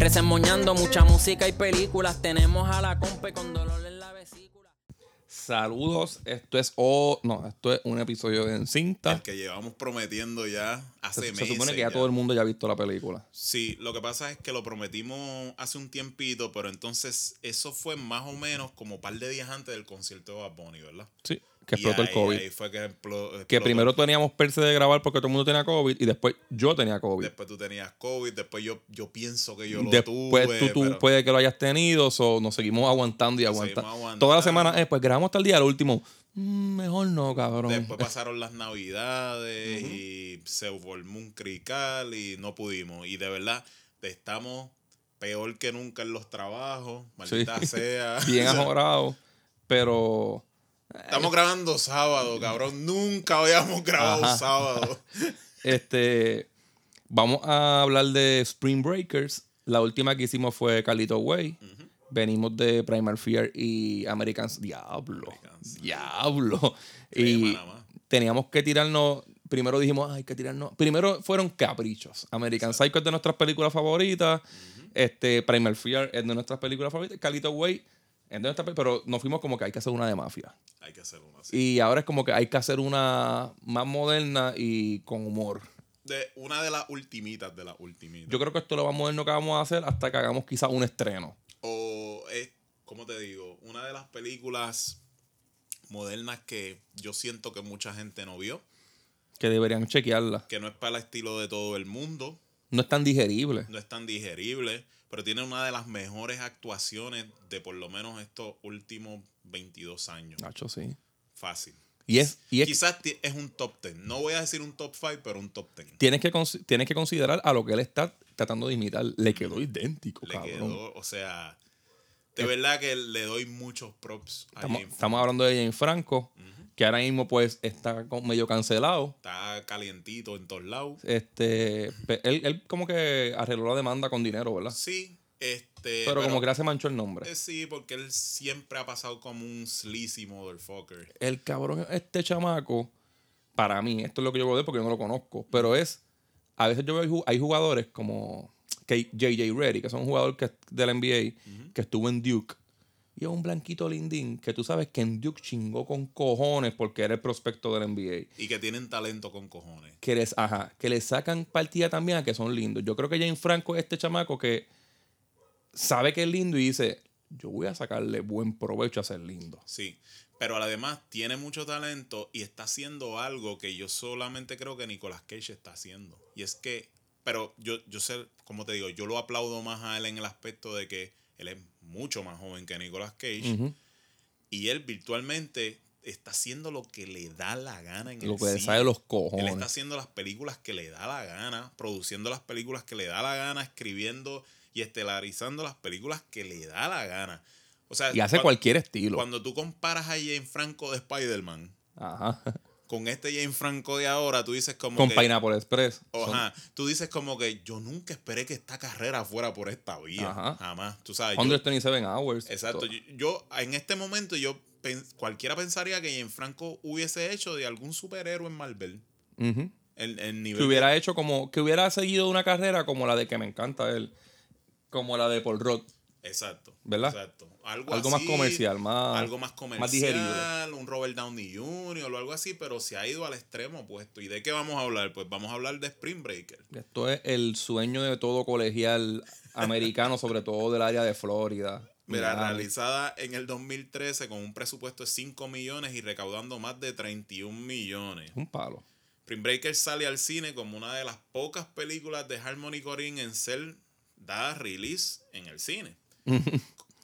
Resemoñando mucha música y películas. Tenemos a la compa con dolor en la vesícula. Saludos, esto es o no, esto es un episodio de Encinta. El que llevamos prometiendo ya hace Se, se meses. supone que ya, todo el mundo ya ha visto la película. Sí, lo que pasa es que lo prometimos hace un tiempito, pero entonces eso fue más o menos como un par de días antes del concierto de Bad Bunny, ¿verdad? Sí, que explotó el COVID. Ahí fue que primero teníamos perse de grabar porque todo el mundo tenía COVID y después yo tenía COVID. Después tú tenías COVID, después yo, yo pienso que yo lo Después tuve. tú, tú pero- puede que lo hayas tenido, o nos seguimos aguantando y aguantando. aguantando. Toda la semana, eh, pues grabamos hasta el día, al último. "Mm, mejor no, cabrón. Después pasaron las navidades y se formó un crical y no pudimos. Y de verdad, estamos peor que nunca en los trabajos. Maldita Sí. sea. Bien ajorado. Pero Estamos grabando sábado, cabrón. Nunca habíamos grabado Ajá. sábado. este vamos a hablar de Spring Breakers. La última que hicimos fue Carlito Way. Venimos de Primal Fear y Americans Diablo. Americans. Diablo. Y teníamos que tirarnos. Primero dijimos, "Ay, hay que tirarnos. Primero fueron caprichos. American Psycho es de nuestras películas favoritas. Este, Primal Fear es de nuestras películas favoritas. Carlito Way es de nuestras pe- Pero nos fuimos como que hay que hacer una de mafia. Hay que hacer una así. Y ahora es como que hay que hacer una más moderna y con humor. De una de las ultimitas de las ultimitas. Yo creo que esto es lo más moderno que vamos a hacer hasta que hagamos quizá un estreno. O es, ¿cómo te digo? Una de las películas modernas que yo siento que mucha gente no vio. Que deberían chequearla. Que no es para el estilo de todo el mundo. No es tan digerible. no es tan digerible, pero tiene una de las mejores actuaciones de por lo menos estos últimos 22 años. Nacho, sí. Fácil. Y es, y es Quizás es un top 10. No voy a decir un top 5, pero un top 10. tienes, que, tienes que considerar a lo que él está tratando de imitar. Le quedó idéntico, Le cabrón. quedó, o sea, de verdad que le doy muchos props a Estamos, James estamos hablando de Jane Franco, que ahora mismo pues está medio cancelado. Está calientito en todos lados. Este, él, él como que arregló la demanda con dinero, ¿verdad? Sí, este. pero, como que le se manchó el nombre. eh, Sí, porque él siempre ha pasado como un sleazy motherfucker. el cabrón, este chamaco, para mí, esto es lo que yo veo de él porque yo no lo conozco, pero es, a veces yo veo, hay jugadores como JJ Reddy, que son un jugador que, del NBA, que estuvo en Duke, y es un blanquito lindín, que tú sabes que en Duke chingó con cojones porque era el prospecto del NBA. Y que tienen talento con cojones. Que les, ajá, que le sacan partida también a que son lindos. Yo creo que Jane Franco es este chamaco que sabe que es lindo y dice, yo voy a sacarle buen provecho a ser lindo. Sí, pero además tiene mucho talento y está haciendo algo que yo solamente creo que Nicolas Cage está haciendo. Y es que, pero yo, yo sé, como te digo, yo lo aplaudo más a él en el aspecto de que él es mucho más joven que Nicolas Cage y él virtualmente está haciendo lo que le da la gana en Lo el que le cine. sale de los Él cojones. está haciendo las películas que le da la gana, produciendo las películas que le da la gana, escribiendo y estelarizando las películas que le da la gana. O sea, Y hace cua- cualquier estilo. cuando tú comparas a Jane Franco de Spider-Man Ajá. con este Jane Franco de ahora, tú dices como Con que... Pineapple Express. o, Son- ajá, tú dices como que yo nunca esperé que esta carrera fuera por esta vía. Ajá. Jamás. Tú sabes. yo- 127 Hours. exacto. To- Yo, yo, en este momento yo cualquiera pensaría que Jane Franco hubiese hecho de algún superhéroe en Marvel. Ujú. El, el nivel Que de- hubiera hecho como. Que hubiera seguido una carrera como la de que me encanta él. Como la de Paul Rudd. Exacto. ¿Verdad? Exacto. Algo, Algo más comercial, más. algo más comercial, más digerible. un Robert Downey Jr. o algo así, pero se ha ido al extremo opuesto. ¿Y de qué vamos a hablar? Pues vamos a hablar de Spring Breaker. Esto es el sueño de todo colegial americano, sobre todo del área de Florida. Mira, realizada en el 2013 con un presupuesto de 5 millones y recaudando más de 31 millones. Un palo. Spring Breaker sale al cine como una de las pocas películas de Harmony Corrine en ser dada release en el cine.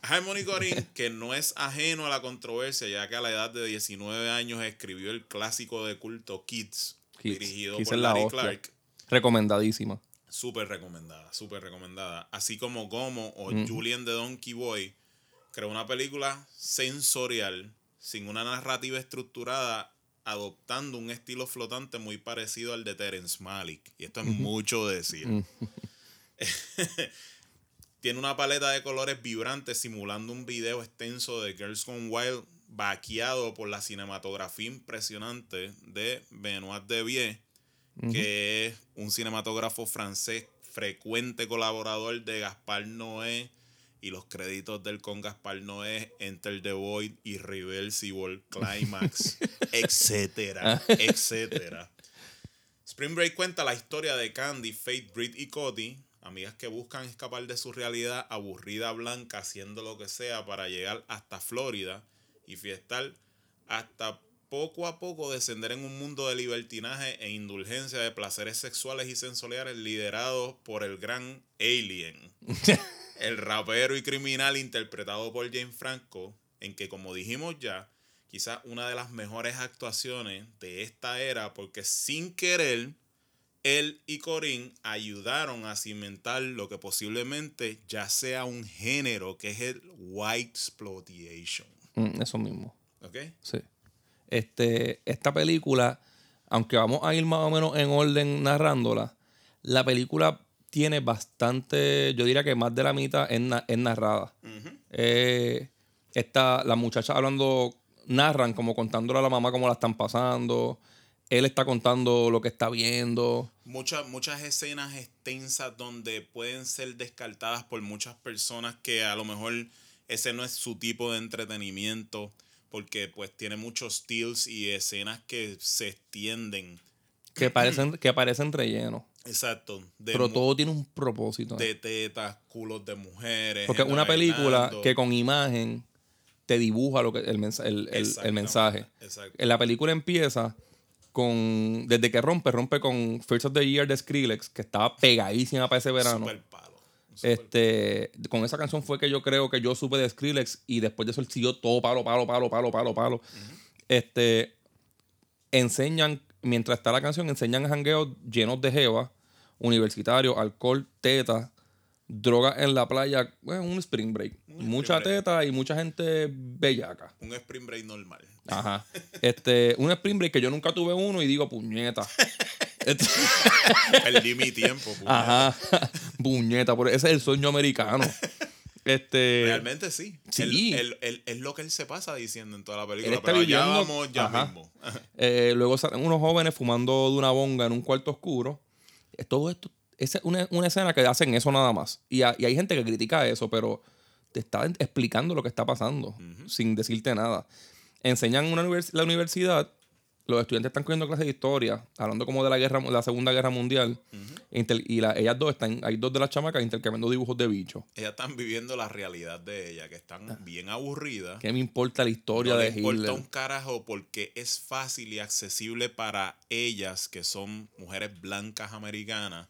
Harmony Corrine, que no es ajeno a la controversia, ya que a la edad de 19 años escribió el clásico de culto Kids, Kids. dirigido Kids por la Larry hostia. Clark. Recomendadísima. Súper recomendada, súper recomendada. Así como Gomo o. Julian de Donkey Boy creó una película sensorial, sin una narrativa estructurada, adoptando un estilo flotante muy parecido al de Terence Malick. Y esto es mucho decir. Mm. Tiene una paleta de colores vibrantes simulando un video extenso de Girls Gone Wild vaqueado por la cinematografía impresionante de Benoit Devier, que es un cinematógrafo francés frecuente colaborador de Gaspar Noé y los créditos del con Gaspar Noé, Enter the Void, Irreversible, Climax, etcétera, etcétera. Spring Break cuenta la historia de Candy, Faith, Brit y Cody, amigas que buscan escapar de su realidad aburrida blanca haciendo lo que sea para llegar hasta Florida y fiestar hasta poco a poco descender en un mundo de libertinaje e indulgencia de placeres sexuales y sensoriales liderados por el gran Alien, el rapero y criminal interpretado por James Franco, en que como dijimos ya, quizás una de las mejores actuaciones de esta era, porque sin querer, él y Corinne ayudaron a cimentar lo que posiblemente ya sea un género, que es el white exploitation. Mm, eso mismo. ¿Ok? Sí. Este, esta película, aunque vamos a ir más o menos en orden narrándola, la película tiene bastante, yo diría que más de la mitad es, na- es narrada. Eh, está, las muchachas hablando, narran como contándole a la mamá cómo la están pasando. Él está contando lo que está viendo. Muchas, muchas escenas extensas donde pueden ser descartadas por muchas personas que a lo mejor ese no es su tipo de entretenimiento porque pues tiene muchos steals y escenas que se extienden. Que parecen, que parecen relleno. Exacto. Pero todo tiene un propósito. de tetas, culos de mujeres. Porque una película bailando. que con imagen te dibuja lo que, el, mensa- el- el- el mensaje. Exacto. En la película empieza con. Desde que rompe, rompe con First of the Year de Skrillex, que estaba pegadísima para ese verano. Super palo. Super Este, con esa canción fue que yo creo que yo supe de Skrillex y después de eso él siguió todo palo, palo, palo, palo, palo, palo. Este, enseñan, mientras está la canción, enseñan jangueos llenos de jeva, universitarios, alcohol, teta, droga en la playa, bueno, un spring break. mucha break. teta y mucha gente bellaca. Un spring break normal. Ajá. Este, un spring break que yo nunca tuve uno y digo, puñeta. Este- Perdí mi tiempo. puñeta. Ajá. puñeta, pero ese es el sueño americano. Este. Realmente sí. Sí. Es lo que él se pasa diciendo en toda la película. Pero viviendo- vamos ya Ajá. mismo. Eh, luego salen unos jóvenes fumando de una bonga en un cuarto oscuro. Todo esto, es una, una escena que hacen eso nada más. Y, ha- y hay gente que critica eso, pero te está explicando lo que está pasando sin decirte nada. Enseñan una univers- la universidad, los estudiantes están cogiendo clases de historia, hablando como de la guerra, la Segunda Guerra Mundial. Y la- ellas dos están, hay dos de las chamacas intercambiando dibujos de bichos. Ellas están viviendo la realidad de ella, que están bien aburridas. ¿Qué me importa la historia no de le importa Hitler? un carajo porque es fácil y accesible para ellas, que son mujeres blancas americanas,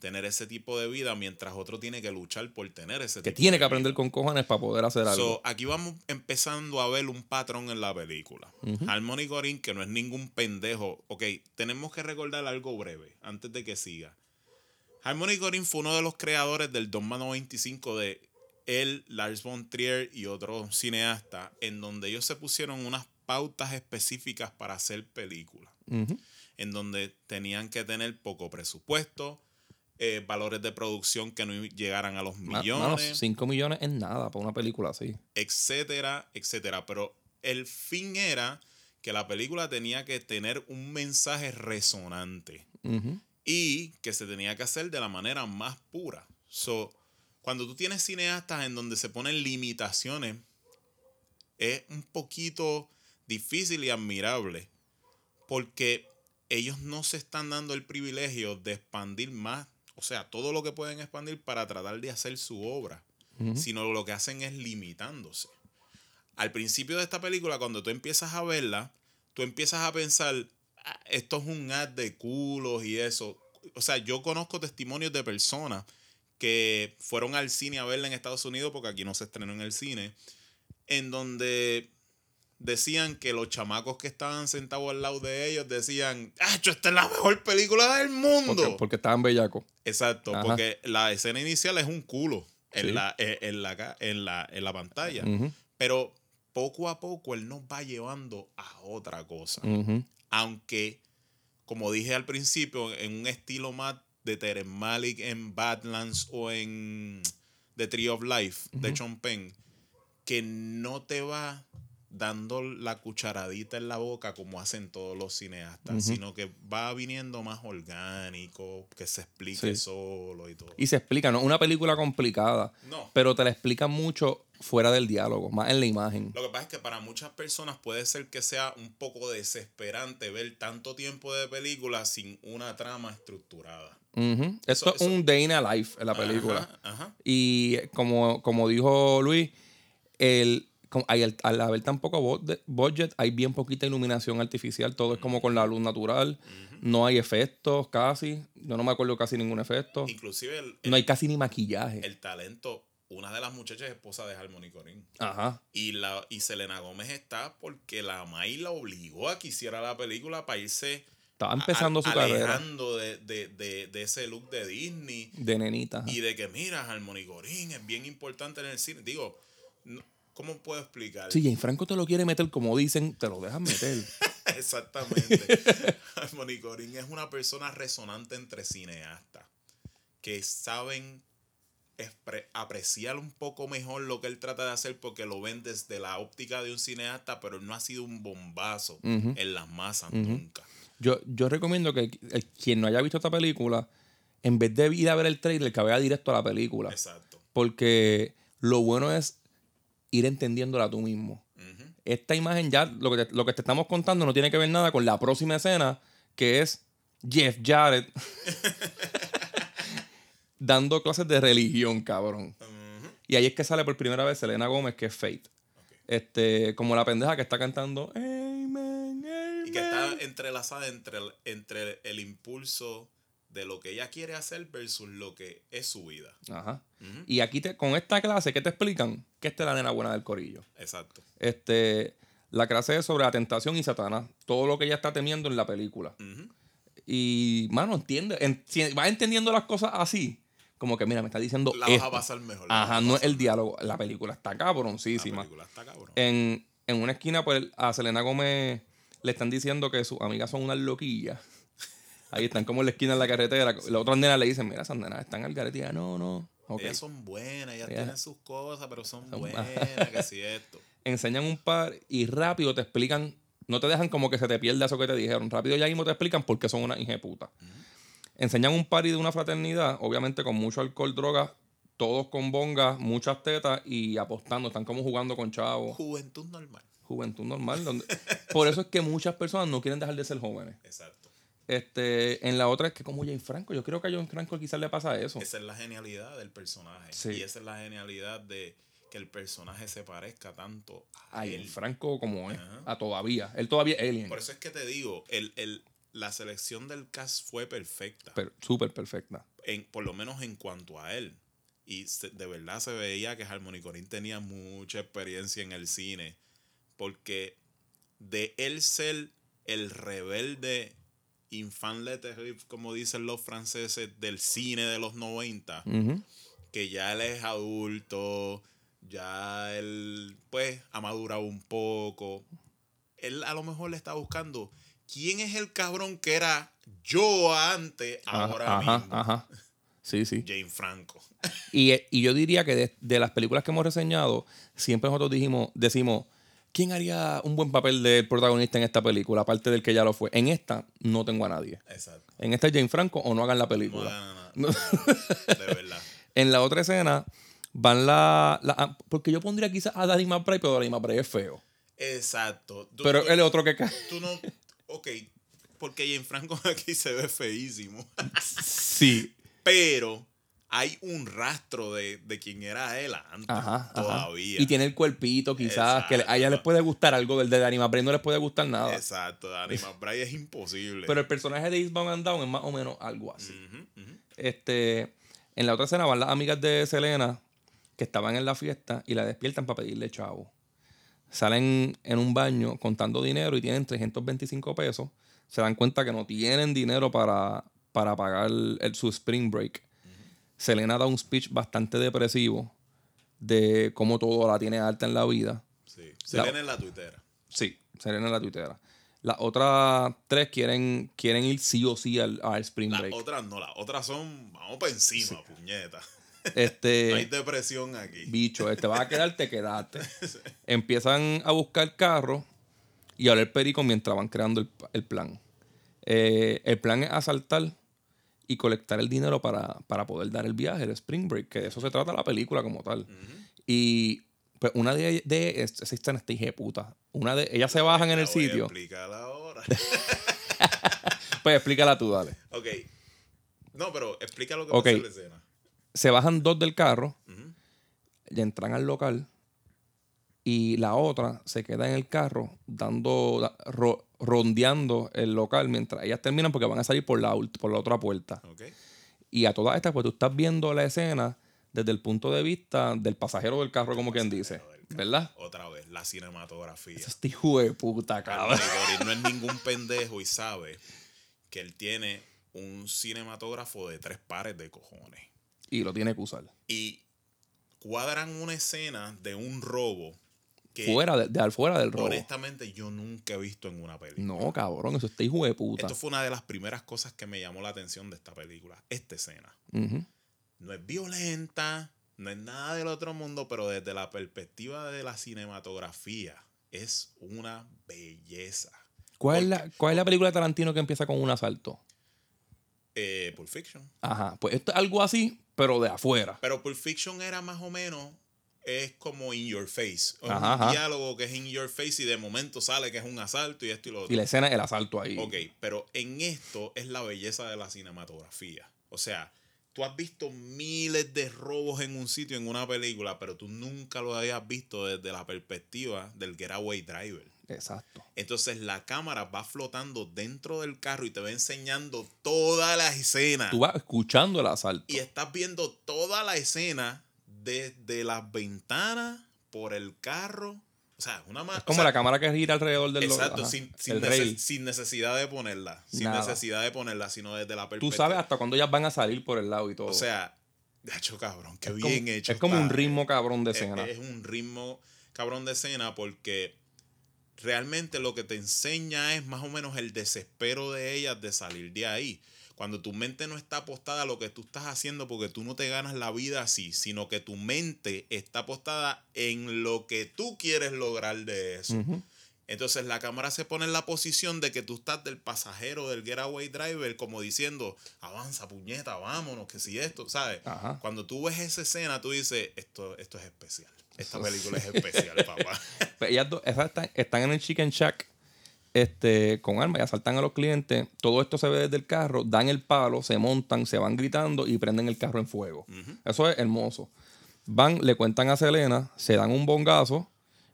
tener ese tipo de vida, mientras otro tiene que luchar por tener ese Que tipo tiene de que aprender vida. con cojones para poder hacer algo. So, aquí vamos empezando a ver un patrón en la película. Harmony Corinne, que no es ningún pendejo. Ok, tenemos que recordar algo breve antes de que siga. Harmony Corinne fue uno de los creadores del Dogma 95 de él, Lars von Trier y otros cineastas, en donde ellos se pusieron unas pautas específicas para hacer películas, en donde tenían que tener poco presupuesto, eh, valores de producción que no llegaran a los millones mano, 5 millones es nada para una película así. etcétera, etcétera. Pero el fin era que la película tenía que tener un mensaje resonante y que se tenía que hacer de la manera más pura. So, cuando tú tienes cineastas en donde se ponen limitaciones, es un poquito difícil y admirable porque ellos no se están dando el privilegio de expandir más, o sea, todo lo que pueden expandir para tratar de hacer su obra, sino lo que hacen es limitándose. Al principio de esta película, cuando tú empiezas a verla, tú empiezas a pensar, "Ah, esto es un ad de culos y eso. O sea, yo conozco testimonios de personas que fueron al cine a verla en Estados Unidos, porque aquí no se estrenó en el cine, en donde decían que los chamacos que estaban sentados al lado de ellos decían, ¡Acho, esta es la mejor película del mundo! Porque, porque estaban bellacos. Exacto, Ajá. porque la escena inicial es un culo en, Sí. la, en, en la, en, la, en la pantalla. Pero poco a poco él nos va llevando a otra cosa. Aunque, como dije al principio, en un estilo más de Terence Malick en Badlands o en The Tree of Life de Sean Penn, que no te va dando la cucharadita en la boca como hacen todos los cineastas, sino que va viniendo más orgánico, que se explique Sí. solo y todo. Y se explica, ¿no? Una película complicada, No. pero te la explica mucho fuera del diálogo, más en la imagen. Lo que pasa es que para muchas personas puede ser que sea un poco desesperante ver tanto tiempo de película sin una trama estructurada. Ujú. Esto Eso- es un day in a life en la película. Ajá, ajá. Y como, como dijo Luis, el, como- hay el- al haber tan poco budget, hay bien poquita iluminación artificial. Todo es como con la luz natural. No hay efectos casi. Yo no me acuerdo casi ningún efecto. Inclusive el, el- No hay casi ni maquillaje. el talento, una de las muchachas es esposa de Harmony Corinne. Ajá. Y, la, y Selena Gómez está porque la May la obligó a que hiciera la película para irse Estaba empezando a- su carrera alejando de, de, de, de ese look de Disney. de nenita. ajá. Y de que, mira, Harmony Corinne es bien importante en el cine. Digo, no- ¿cómo puedo explicar? Si Jane Franco te lo quiere meter como dicen, te lo dejan meter. Exactamente. Harmony Corinne es una persona resonante entre cineastas que saben apreciar un poco mejor lo que él trata de hacer porque lo ven desde la óptica de un cineasta, pero no ha sido un bombazo en las masas nunca. Yo, yo recomiendo que quien no haya visto esta película, en vez de ir a ver el trailer, que vaya directo a la película. Exacto. Porque lo bueno es ir entendiéndola tú mismo. Esta imagen ya, lo que, te, lo que te estamos contando no tiene que ver nada con la próxima escena, que es Jeff Jarrett dando clases de religión, cabrón. Y ahí es que sale por primera vez Selena Gómez, que es Faith. Ok. Este, como la pendeja que está cantando Amen, amen. Y que está entrelazada entre el, entre el impulso de lo que ella quiere hacer versus lo que es su vida. Ajá. Y aquí te, con esta clase, ¿qué te explican? Que esta es la nena buena del corillo. Exacto. Este, la clase es sobre la tentación y Satanás. Todo lo que ella está temiendo en la película. Y, mano, entiende. en- si vas entendiendo las cosas así, como que, mira, me está diciendo. La vas esto. a pasar mejor. la vas Ajá, no es el diálogo. La película está La cabroncísima. película está cabrón. En, en una esquina, pues, a Selena Gómez le están diciendo que sus amigas son unas loquillas. Ahí están como en la esquina de la carretera. Las otras nenas le dicen, mira, esas nenas están al garete. Y no, no. Ok. Ellas son buenas, ellas Ellas- tienen sus cosas, pero son, Son- buenas, que si esto. enseñan un par y rápido te explican, no te dejan como que se te pierda eso que te dijeron. Rápido ya mismo te explican por qué son una hija puta. Enseñan un party de una fraternidad, obviamente con mucho alcohol, drogas, todos con bongas, muchas tetas y apostando. Están como jugando con chavos. Juventud normal. Juventud normal. Donde... Por eso es que muchas personas no quieren dejar de ser jóvenes. Exacto. Este, en la otra es que como Jane Franco, yo creo que a Jane Franco quizás le pasa eso. Esa es la genialidad del personaje. Sí. Y esa es la genialidad de que el personaje se parezca tanto a A él. Jane Franco como es. Ajá. A todavía. Él todavía es alien. Por eso es que te digo, el, el, la selección del cast fue perfecta. Pero súper perfecta. en, por lo menos en cuanto a él. Y se- de verdad se veía que Harmony Corinne tenía mucha experiencia en el cine. Porque de él ser el rebelde infant terrible, como dicen los franceses, del cine de los 90, Ujú. que ya él es adulto, ya él pues ha madurado un poco. Él a lo mejor le está buscando quién es el cabrón que era yo antes, ahora ajá, mismo. ajá. Sí, sí. Jane Franco. Y, y yo diría que de, de las películas que hemos reseñado, siempre nosotros dijimos, decimos, ¿quién haría un buen papel del protagonista en esta película, aparte del que ya lo fue? En esta no tengo a nadie. Exacto. En esta es Jane Franco o no hagan la No película. hagan nada. No, de verdad. En la otra escena van la, la- ah, Porque yo pondría quizás a Danny McBride, pero Danny McBride es feo. Exacto. Tú- Pero tú- el otro que cae. tú no. Ok, porque Jane Franco aquí se ve feísimo. Sí. Pero hay un rastro de, de quién era él antes. Ajá, ajá. todavía. Y tiene el cuerpito, quizás, que a ella les puede gustar algo del de Danny McBride, no les puede gustar nada. Exacto. Danny McBride es imposible. Pero el personaje de Eastbound and Down es más o menos algo así. Este, en la otra escena van las amigas de Selena que estaban en la fiesta y la despiertan para pedirle chavo. salen en un baño contando dinero y tienen 325 pesos. Se dan cuenta que no tienen dinero para, para pagar el- su spring break. Selena da un speech bastante depresivo de cómo todo la tiene alta en la vida. Sí. Se La- en la tuitera. Sí, Selena en la tuitera. Las otras tres quieren, quieren ir sí o sí al, al spring Las break. otras no, las otras son, vamos para encima, puñeta. Este, No hay depresión aquí. bicho, este vas a quedarte, quedarte. Empiezan a buscar carro y a oler perico mientras van creando el, el plan. Eh, el plan es asaltar y colectar el dinero para, para poder dar el viaje, el Spring Break, que de eso se trata la película como tal. Y pues una de, de esa está hija de puta. Una de ellas se bajan en el sitio. explicar ahora. Pues explícala tú, dale. ok. No, pero explica lo que Ok. pasa en la escena. Se bajan dos del carro, y entran al local y la otra se queda en el carro dando ro- rondeando el local mientras ellas terminan porque van a salir por la, por la otra puerta. Ok. Y a todas estas, pues tú estás viendo la escena desde el punto de vista del pasajero del carro, como quien dice. ¿Verdad? Otra vez, la cinematografía. Este hijo de puta, cabrón. No es ningún pendejo y sabe que él tiene un cinematógrafo de tres pares de cojones. Y lo tiene que usar. Y cuadran una escena de un robo Fuera de, de afuera del robo. honestamente yo nunca he visto en una película. No, cabrón, eso está hijo de puta. Esto fue una de las primeras cosas que me llamó la atención de esta película. Esta escena. No es violenta, no es nada del otro mundo, pero desde la perspectiva de la cinematografía es una belleza. ¿Cuál, es la, ¿Cuál es la película de Tarantino que empieza con un asalto? Eh, Pulp Fiction. Ajá, pues esto es algo así, pero de afuera. Pero Pulp Fiction era más o menos, es como in your face. Es Ajá, un ajá. diálogo que es in your face y de momento sale que es un asalto y esto y lo otro. Y la escena es el asalto ahí. Ok, pero en esto es la belleza de la cinematografía. O sea, tú has visto miles de robos en un sitio, en una película, pero tú nunca lo habías visto desde la perspectiva del getaway driver. Exacto. Entonces la cámara va flotando dentro del carro y te va enseñando toda la escena. Tú vas escuchando el asalto. Y estás viendo toda la escena desde las ventanas, por el carro. O sea, una más. Es como la cámara que gira alrededor del Exacto, ajá, sin, sin, nece- necesidad de ponerla. Sin Nada. necesidad de ponerla, sino desde la Tú perspectiva. sabes hasta cuándo ellas van a salir por el lado y todo. O sea, hecho cabrón, qué es bien como, hecho. Es como está. un ritmo cabrón de Es- escena. Es, un ritmo cabrón de escena porque realmente lo que te enseña es más o menos el desespero de ellas de salir de ahí. Cuando tu mente no está apostada a lo que tú estás haciendo porque tú no te ganas la vida así, sino que tu mente está apostada en lo que tú quieres lograr de eso. Entonces la cámara se pone en la posición de que tú estás del pasajero del getaway driver, como diciendo, avanza, puñeta, vámonos, que si esto, ¿sabes? Ajá. Cuando tú ves esa escena, tú dices, esto, esto es especial. Esta película es especial, papá. Pues ellas dos, están, están en el Chicken Shack este, con armas y asaltan a los clientes. Todo esto se ve desde el carro, dan el palo, se montan, se van gritando y prenden el carro en fuego. Eso es hermoso. Van, le cuentan a Selena, se dan un bongazo,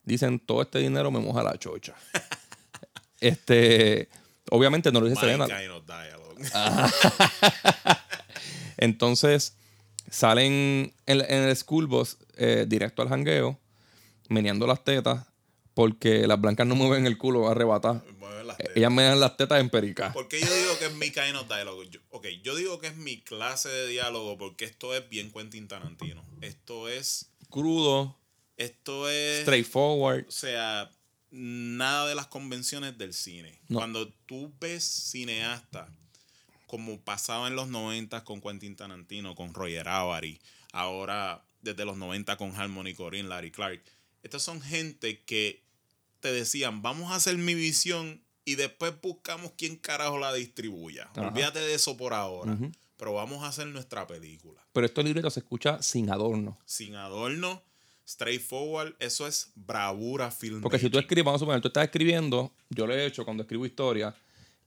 dicen, todo este dinero me moja la chocha. este, obviamente no lo dice Selena. Entonces salen en, en el school bus eh, directo al jangueo, meneando las tetas, porque las blancas no mueven el culo arrebatar. Ellas menean las tetas en perica. ¿Por qué yo digo que es mi kind of dialogue? Yo- ok, yo digo que es mi clase de diálogo porque esto es bien Quentin Tarantino. Esto es... Crudo, Esto es... straightforward. O sea, nada de las convenciones del cine. No. Cuando tú ves cineastas, como pasaba en los 90 con Quentin Tarantino, con Roger Avary, ahora desde los 90 con Harmony Corinne, Larry Clark, estas son gente que te decían, vamos a hacer mi visión y después buscamos quién carajo la distribuya. Ajá. Olvídate de eso por ahora. Pero vamos a hacer nuestra película. Pero este libreto se escucha sin adorno. Sin adorno, straightforward, eso es bravura film. Porque si tú escribes, vamos a suponer, tú estás escribiendo, yo lo he hecho cuando escribo historia,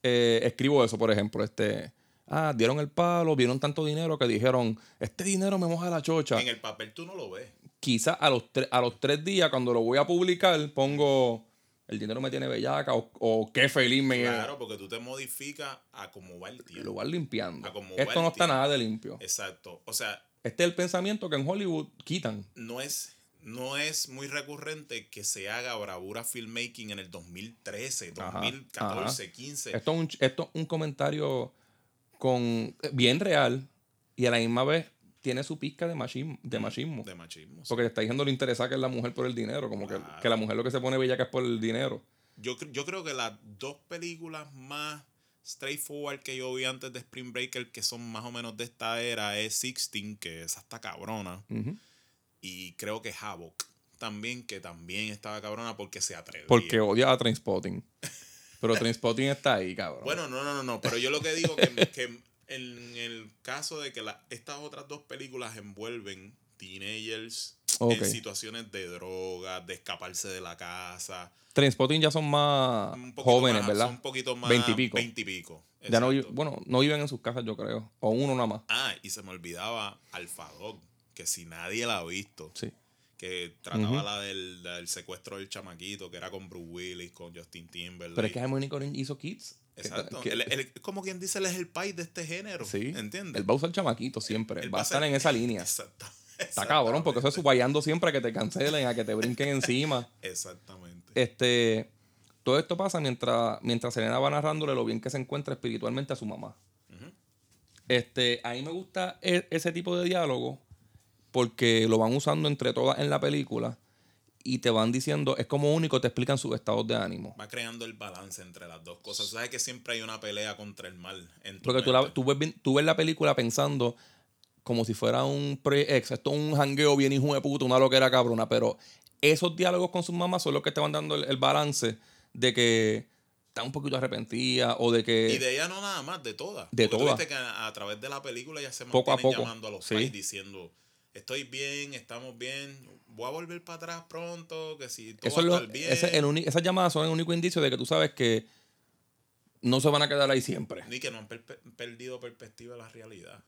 eh, escribo eso, por ejemplo, este, ah, dieron el palo, vieron tanto dinero que dijeron, este dinero me moja la chocha. En el papel tú no lo ves. quizás a los, a los tres días, cuando lo voy a publicar, pongo el dinero me tiene bellaca o, o qué feliz me Claro, porque tú te modificas a cómo va el tiempo. Lo vas limpiando. A Esto no está tiempo. nada de limpio. Exacto. O sea, Este es el pensamiento que en Hollywood quitan. no es, no es muy recurrente que se haga bravura filmmaking en el 2013, Ajá, 2014, ajá. 15. Esto es un, esto es un comentario con bien real y a la misma vez tiene su pizca de machismo. De machismo. de machismo. sí. Porque le está diciendo lo interesada que es la mujer por el dinero. Como que, Claro. que la mujer lo que se pone bella que es por el dinero. Yo, yo creo que las dos películas más straightforward que yo vi antes de Spring Breaker, que son más o menos de esta era, es Sixteen, que es hasta cabrona. Y creo que Havoc también, que también estaba cabrona porque se atrevía. Porque odia a Trainspotting. Pero Trainspotting está ahí, cabrón. Bueno, no, no, no, no. Pero yo lo que digo que, que en el caso de que la- estas otras dos películas envuelven teenagers en situaciones de droga, de escaparse de la casa. Trainspotting ya son más jóvenes, más- ¿verdad? Son un poquito más. Veintipico. Veintipico. Ya no, bueno, no viven en sus casas, yo creo. O uno nada más. Ah, y se me olvidaba Dog, que si nadie la ha visto, Sí. Que trataba la del, del secuestro del chamaquito, que era con Bruce Willis, con Justin Timberlake. Pero es que Harmony Corinne hizo Kids. Exacto. que- Él- él- como quien dice, él es el país de este género. sí. ¿Entiendes? Él va a usar chamaquito siempre. Él va a estar en esa línea. Exacto. Está cabrón, porque eso es guayando siempre a que te cancelen, a que te brinquen encima. Exactamente. Este, todo esto pasa mientras, mientras Selena va narrándole lo bien que se encuentra espiritualmente a su mamá. Este, a mí me gusta e- ese tipo de diálogo porque lo van usando entre todas en la película y te van diciendo, es como único, te explican sus estados de ánimo. Va creando el balance entre las dos cosas. Sabes que siempre hay una pelea contra el mal. En Porque tú, la- mente. tú, ves, tú ves la película pensando como si fuera un pre-ex, esto es un jangueo bien hijo de puta, una loquera cabrona, pero esos diálogos con sus mamás son los que te van dando el, el balance de que está un poquito arrepentida o de que... Y de ella no nada más, de todas. De todas. que a, a través de la película ya se Poco a poco, llamando a los sí. pais diciendo, estoy bien, estamos bien, voy a volver para atrás pronto, que si todo Eso es va a lo- estar bien. ese esas llamadas son el único indicio de que tú sabes que no se van a quedar ahí siempre. Ni que no han per- perdido perspectiva de la realidad.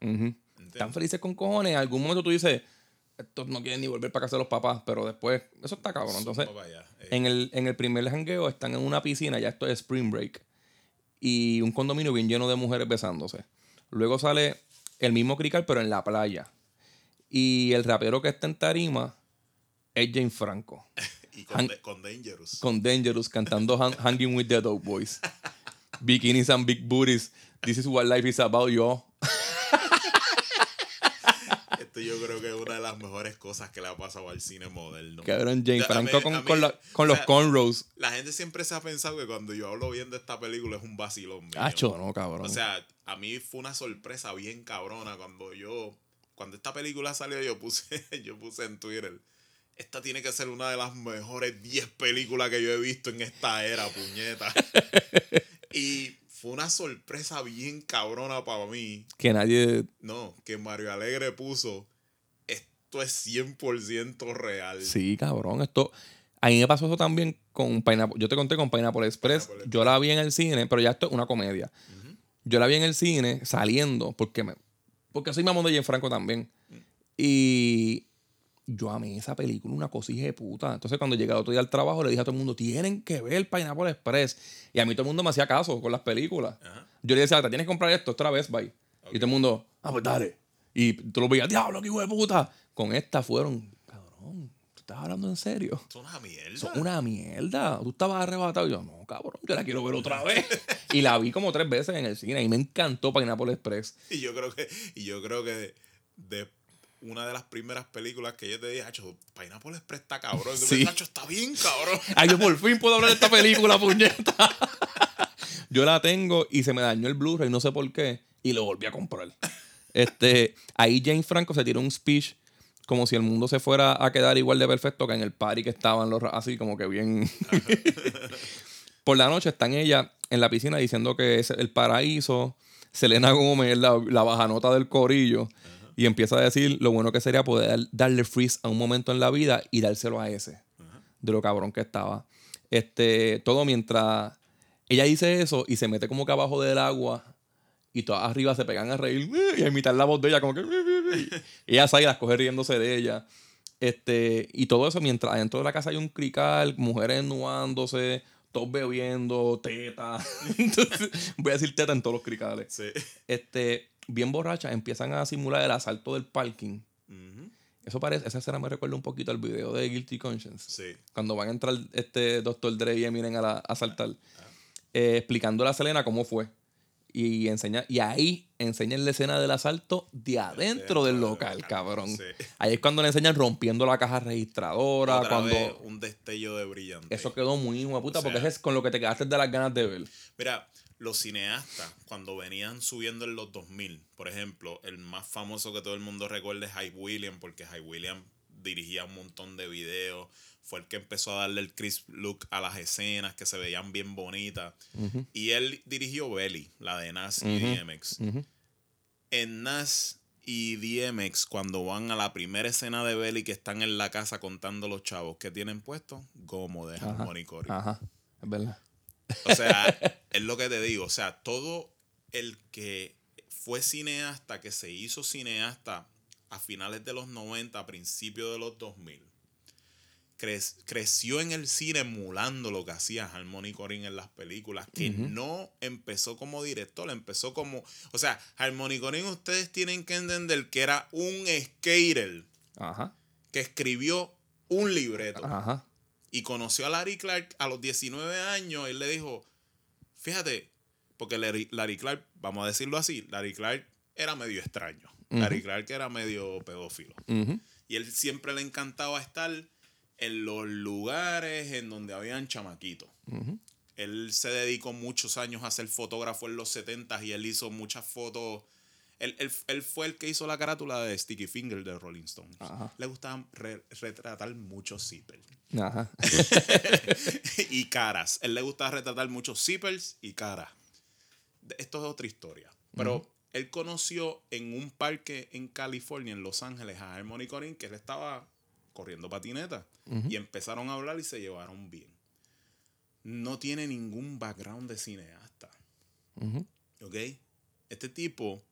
Están felices con cojones. En algún momento tú dices, estos no quieren ni volver para casa de los papás, pero después, eso está cabrón. Entonces, en el, en el primer jangueo están en una piscina, ya esto es Spring Break, y un condominio bien lleno de mujeres besándose. Luego sale el mismo crical, pero en la playa. Y el rapero que está en tarima es James Franco, y con, Han- de- con Dangerous. con Dangerous cantando Han- Hanging with the Dope Boys. Bikinis and Big Booties. This is what life is about, yo. Esto yo creo que es una de las mejores cosas que le ha pasado al cine moderno. Cabrón, James Franco mí- con, mí- con, la- con los sea, cornrows. La gente siempre se ha pensado que cuando yo hablo bien de esta película es un vacilón. mío. Hacho, no, cabrón. O sea, a mí fue una sorpresa bien cabrona cuando yo, cuando esta película salió, yo puse, yo puse en Twitter, esta tiene que ser una de las mejores 10 películas que yo he visto en esta era, puñeta. y fue una sorpresa bien cabrona para mí. que nadie No, que Mario Alegre puso, esto es 100% real. Sí, cabrón. Esto. A mí me pasó eso también con Pineapple. Yo te conté con Pineapple Express. Pineapple Yo la vi en el cine, pero ya esto es una comedia. Yo la vi en el cine saliendo porque me. Porque soy mamón de Jane Franco también. Y yo amé esa película, una cosa hija de puta. Entonces, cuando llegué el otro día al trabajo, le dije a todo el mundo: tienen que ver Pineapple Express. Y a mí todo el mundo me hacía caso con las películas. Ajá. Yo le decía, te tienes que comprar esto, otra vez, bye. Y todo el mundo, ah, pues dale. Y tú lo veías, diablo, qué hijo de puta. Con esta fueron, cabrón, ¿tú estás hablando en serio? Es una mierda. Son una mierda. Tú estabas arrebatado. Y yo, no, cabrón, yo la quiero ver otra vez. y la vi como tres veces en el cine y me encantó Pineapple Express. Y yo creo que, y yo creo que de una de las primeras películas que yo te dije, Hacho, Pineapple Express está cabrón. Sí. "Hacho, está bien, cabrón. Ay, yo por fin puedo hablar de esta película, puñeta. yo la tengo y se me dañó el Blu-ray, no sé por qué, y lo volví a comprar. Este, ahí James Franco se tiró un speech como si el mundo se fuera a quedar igual de perfecto que en el party que estaban los así como que bien. por la noche están ellas en la piscina diciendo que es el paraíso. Selena Gómez es la, la baja nota del corillo. Y empieza a decir lo bueno que sería poder darle freeze a un momento en la vida y dárselo a ese. De lo cabrón que estaba. Este, todo mientras ella dice eso y se mete como que abajo del agua y todas arriba se pegan a reír y a imitar la voz de ella como que y ella sale y las coge riéndose de ella. Este, y todo eso mientras dentro de la casa hay un crical, mujeres ennuándose, todos bebiendo, teta. Entonces, voy a decir teta en todos los cricales. Sí. Este, bien borrachas, empiezan a simular el asalto del parking. Eso parece, esa escena me recuerda un poquito al video de Guilty Conscience. Sí. Cuando van a entrar este Dr. Dre y Eminem a, la- a saltar. Eh, explicándole a Selena cómo fue. Y enseña, y ahí enseñan la escena del asalto de adentro del local, cabrón. sí. Ahí es cuando le enseñan rompiendo la caja registradora. Otra cuando vez un destello de brillante. eso quedó muy una puta, O sea- porque es con lo que te quedaste de las ganas de ver. Mira, los cineastas, cuando venían subiendo en los 2000, por ejemplo, el más famoso que todo el mundo recuerda es Hype William, porque Hype William dirigía un montón de videos, fue el que empezó a darle el crisp look a las escenas que se veían bien bonitas. Y él dirigió Belly, la de Nas y DMX. En Nas y DMX, cuando van a la primera escena de Belly que están en la casa contando los chavos que tienen puesto, Gomo de Harmony. Ajá, es verdad. O sea, es lo que te digo. O sea, todo el que fue cineasta, que se hizo cineasta a finales de los 90, a principios de los 2000, cre- creció en el cine emulando lo que hacía Harmony Corrin en las películas, que no empezó como director, empezó como... O sea, Harmony Corrin ustedes tienen que entender que era un skater Ajá, que escribió un libreto ajá. y conoció a Larry Clark a los 19 años, él le dijo, fíjate, porque Larry, Larry Clark, vamos a decirlo así, Larry Clark era medio extraño. Larry Clark era medio pedófilo. Y él siempre le encantaba estar en los lugares en donde habían chamaquitos. Él se dedicó muchos años a ser fotógrafo en los 70 y él hizo muchas fotos. Él, él- él fue el que hizo la carátula de Sticky Finger de Rolling Stones. Ajá. Le gustaba re- retratar muchos zippers y caras. Él le gustaba retratar muchos zippers y caras. Esto es otra historia. Pero él conoció en un parque en California, en Los Ángeles, a Harmony Corrin, que él estaba corriendo patineta. Y empezaron a hablar y se llevaron bien. No tiene ningún background de cineasta. ¿Ok? Este tipo,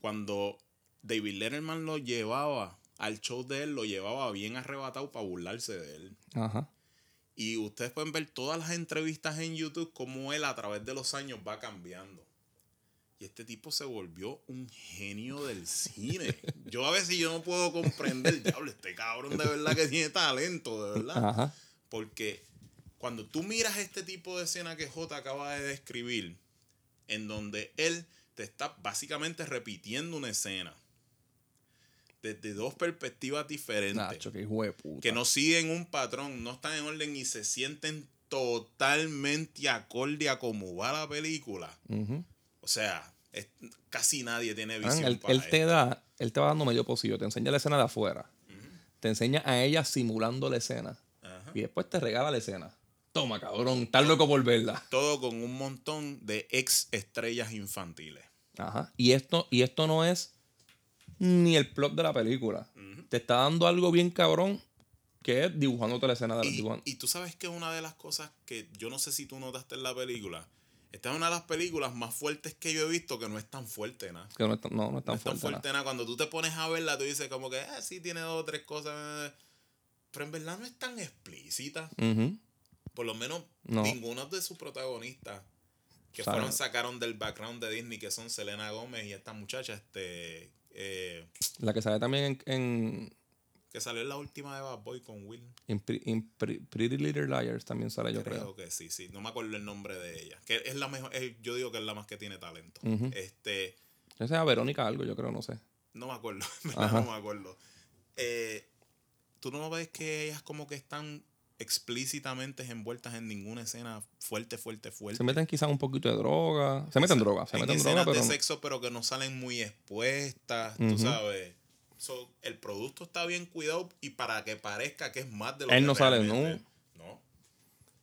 cuando David Letterman lo llevaba al show de él, lo llevaba bien arrebatado para burlarse de él. Ajá. Y ustedes pueden ver todas las entrevistas en YouTube, cómo él a través de los años va cambiando. Y este tipo se volvió un genio del cine. Yo a veces yo no puedo comprender, diablo, este cabrón de verdad que tiene talento, de verdad. Ajá. Porque cuando tú miras este tipo de escena que J acaba de describir, en donde él te está básicamente repitiendo una escena desde dos perspectivas diferentes Nacho, qué puta. que no siguen un patrón, no están en orden y se sienten totalmente acorde a cómo va la película. O sea, es- casi nadie tiene visión él, para él te da, él te va dando medio pocillo, te enseña la escena de afuera, te enseña a ella simulando la escena y después te regala la escena. Toma, cabrón, estás loco por verla. Todo con un montón de ex estrellas infantiles. Ajá. Y esto, y esto no es ni el plot de la película. Te está dando algo bien cabrón que es dibujándote la escena de la Y, dibujan- y tú sabes que una de las cosas que yo no sé si tú notaste en la película, esta es una de las películas más fuertes que yo he visto que no es tan fuerte, nada. Que no es tan, no, no es tan No es tan fuerte. fuerte nada. Cuando tú te pones a verla, tú dices como que, ah, sí, tiene dos o tres cosas. Pero en verdad no es tan explícita. Por lo menos No. ninguno de sus protagonistas que fueron sacaron del background de Disney, que son Selena Gómez y esta muchacha, este eh, La que sale también en, en, que salió en la última de Bad Boy con Will. en Pretty Little Liars también sale, yo creo, creo. que sí, sí. No me acuerdo el nombre de ella. Que es la mejor, es- yo digo que es la más que tiene talento. Este, Esa es a Verónica algo, yo creo, no sé. no me acuerdo, no me acuerdo. Eh, Tú no ves que ellas como que están explícitamente envueltas en ninguna escena fuerte, fuerte, fuerte. Se meten quizás un poquito de droga. Se meten droga, se en meten escenas droga, pero de no- sexo, pero que no salen muy expuestas, tú Ujú. sabes. So, el producto está bien cuidado y para que parezca que es más de lo Él que no sale, realmente- No.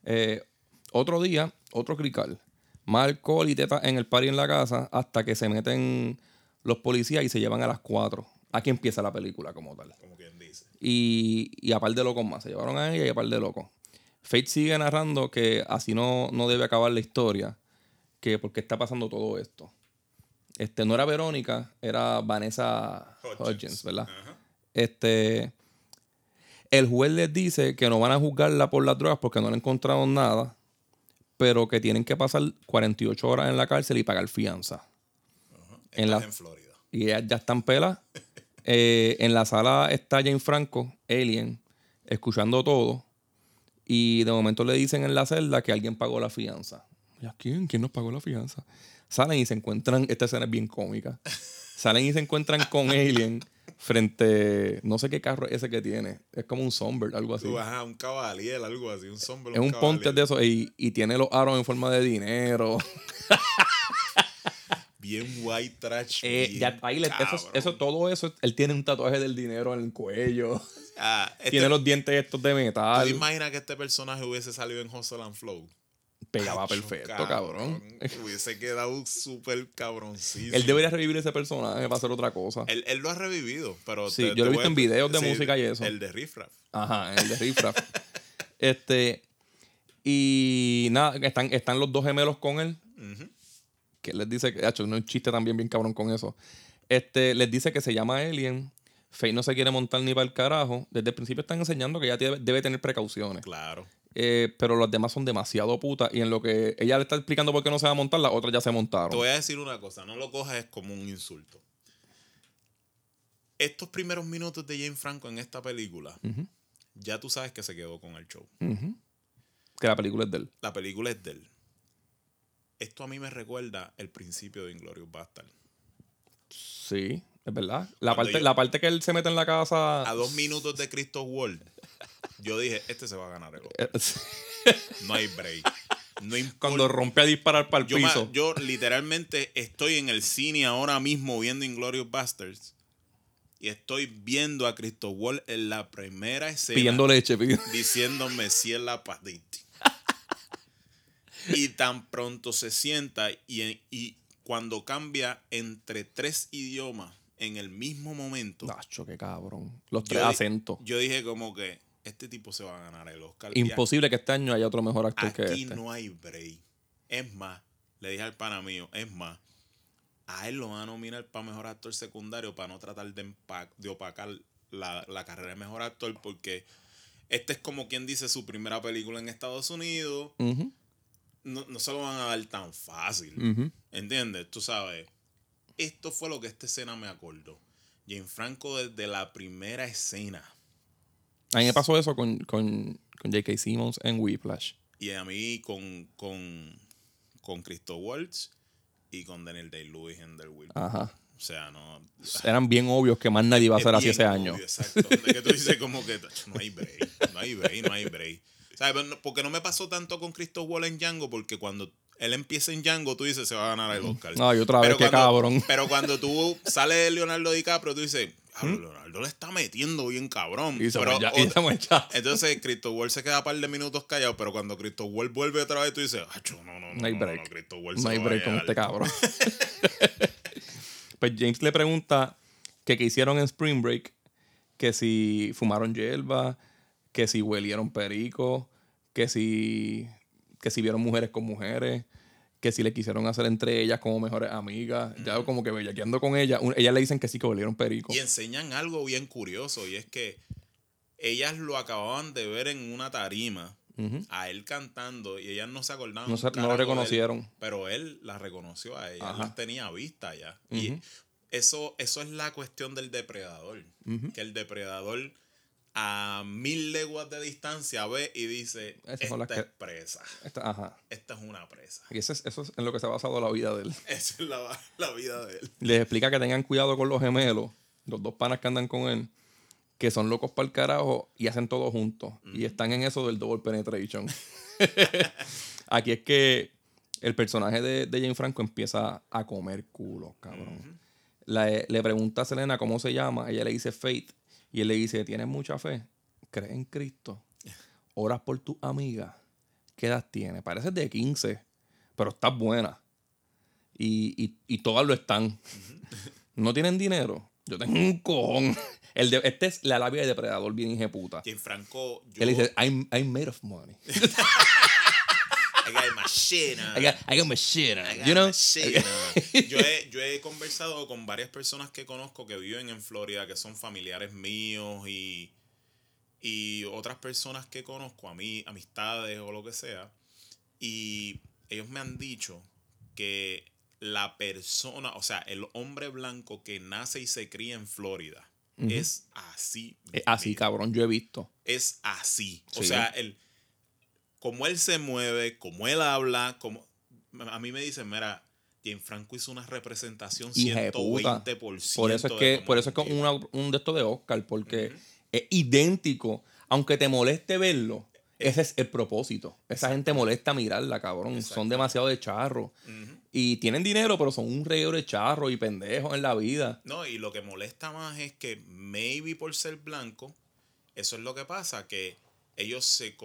Eh, otro día, otro crical. Más alcohol y teta en el party en la casa hasta que se meten los policías y se llevan a las 4. Aquí empieza la película como tal. Como quien dice. Y, y a par de locos más. Se llevaron a ella y a par de locos. Fate sigue narrando que así no, no debe acabar la historia. Que por qué está pasando todo esto. Este, no era Verónica, era Vanessa Hodgins, ¿verdad? Este. El juez les dice que no van a juzgarla por las drogas porque no le encontraron nada. Pero que tienen que pasar 48 horas en la cárcel y pagar fianza. La- en Florida. Y ellas ya están pelas. eh, en la sala está Jane Franco, Alien, escuchando todo. Y de momento le dicen en la celda que alguien pagó la fianza. ¿Y a quién? ¿Quién nos pagó la fianza? Salen y se encuentran. Esta escena es bien cómica. Salen y se encuentran con Alien frente. No sé qué carro es ese que tiene. Es como un Songbird, algo así. Tú, ajá, un caballero, algo así, un sombra. Es un ponte de eso y, y tiene los aros en forma de dinero. Bien white trash. Eh, bien ya, ahí le- eso, todo eso, él tiene un tatuaje del dinero en el cuello. Ah, este- tiene los dientes estos de ¿Tú metal. imaginas que este personaje hubiese salido en Hustle and Flow? Pegaba perfecto, cabrón. Hubiese quedado súper cabroncísimo. Él debería revivir ese personaje para hacer otra cosa. Él, él lo ha revivido, pero... Sí, yo lo he visto a- en videos de música y eso. El de Riff Raff. Ajá, el de Riff Raff. este. Y nada, están, están los dos gemelos con él. Que les dice que, hecho, un chiste también bien cabrón con eso. Este, les dice que se llama Alien. Faye no se quiere montar ni para el carajo. Desde el principio están enseñando que debe, debe tener precauciones. Claro. Eh, pero los demás son demasiado putas. Y en lo que ella le está explicando por qué no se va a montar, las otras ya se montaron. Te voy a decir una cosa, no lo cojas como un insulto. Estos primeros minutos de Jane Franco en esta película, ya tú sabes que se quedó con el show. Que la película es de él. La película es de él. Esto a mí me recuerda el principio de Inglorious Bastard. Sí, es verdad. La Cuando parte, yo- la parte que él se mete en la casa. A dos minutos de Cristo World, yo dije, este se va a ganar el Oscar. eh, No hay break. No. Cuando rompe a disparar para el yo, piso. yo literalmente estoy en el cine ahora mismo viendo Inglorious Bastards y estoy viendo a Cristo World en la primera escena pidiendo leche. pidiendo- diciéndome si es la patiti. y tan pronto se sienta y, y cuando cambia entre tres idiomas en el mismo momento, Nacho, qué cabrón. Los tres acentos. yo dije como que este tipo se va a ganar el Oscar. Imposible que este año haya otro mejor actor que Aquí este. no hay break. Es más, le dije al pana mío, es más, a él lo van a nominar para mejor actor secundario para no tratar de, opacar la, la carrera de mejor actor porque este es como quien dice su primera película en Estados Unidos. No, no se lo van a dar tan fácil. ¿Entiendes? Tú sabes. Esto fue lo que esta escena me acordó. Jane Franco desde la primera escena. A mí me pasó eso con, con, con J.K. Simmons en Whiplash. Y a mí con, con, con Christo Waltz y con Daniel Day-Lewis en The Will. Ajá. O sea, no... Eran bien obvios que más nadie iba a hacer así ese obvio, año. Exacto. De que tú dices como que no hay break, no hay break, no hay break. ¿Sabes? Pero no- Porque no me pasó tanto con Christo Waltz en Django, porque cuando él empieza en Django, tú dices, se va a ganar el Oscar. Ay, otra vez, qué cuando- cabrón. Pero cuando tú sale Leonardo DiCaprio, tú dices, "Diablo, Leonardo le está metiendo bien cabrón. Y se Pero y se entonces, Cristo World se queda un par de minutos callado, pero cuando Cristo World vuelve otra vez, tú dices, no, no, no, No hay break. no, World hay break con llevar". este cabrón. pues James le pregunta que qué hicieron en Spring Break, que si fumaron hierba, que si huelieron perico, que si, que si vieron mujeres con mujeres, que si le quisieron hacer entre ellas como mejores amigas. Ya como que bellaqueando con ella. un- Ellas le dicen que sí que huelieron perico. Y enseñan algo bien curioso, y es que ellas lo acababan de ver en una tarima, a él cantando, y ellas no se acordaban. No se- no lo él, reconocieron. pero él las reconoció a ellas, Ajá. las tenía vista ya. Y eso, eso es la cuestión del depredador. Que el depredador a mil leguas de distancia ve y dice, esta es presa, Esta- ajá. esta es una presa. Y eso es, eso es en lo que se ha basado la vida de él. Esa es la, la vida de él. les explica que tengan cuidado con los gemelos, los dos panas que andan con él, que son locos para el carajo y hacen todo juntos. Y están en eso del double penetration. Aquí es que el personaje de, de Jane Franco empieza a comer culo, cabrón. La- le pregunta a Selena cómo se llama, ella le dice Faith, y él le dice, ¿tienes mucha fe? ¿Crees en Cristo? ¿Oras por tu amiga? ¿Qué edad tiene? Parece de 15, pero estás buena. Y, y, y todas lo están. ¿No tienen dinero? Yo tengo un cojón. El de, este es la labia de depredador bien puta. Jane Franco, yo, Él dice, I'm, I'm made of money. I got my shit on. I got, I got my shit on, I got you know? my shit on. yo, he, yo he conversado con varias personas que conozco que viven en Florida, que son familiares míos y, y otras personas que conozco, a mí, amistades o lo que sea. Y ellos me han dicho que la persona, o sea, el hombre blanco que nace y se cría en Florida, es así. Es así, cabrón, yo he visto. Es así. O Sí. sea, el, como él se mueve, como él habla, como a mí me dicen, mira, Franco hizo una representación Hija de puta. 120%. Por eso es que, cómo por eso es que una- un de estos de Oscar, porque es idéntico. Aunque te moleste verlo, ese es el propósito. Esa gente molesta mirarla, cabrón. Son demasiado de charro. Y tienen dinero, pero son un reguero de charro y pendejos en la vida. No, y lo que molesta más es que maybe por ser blanco, eso es lo que pasa, que ellos se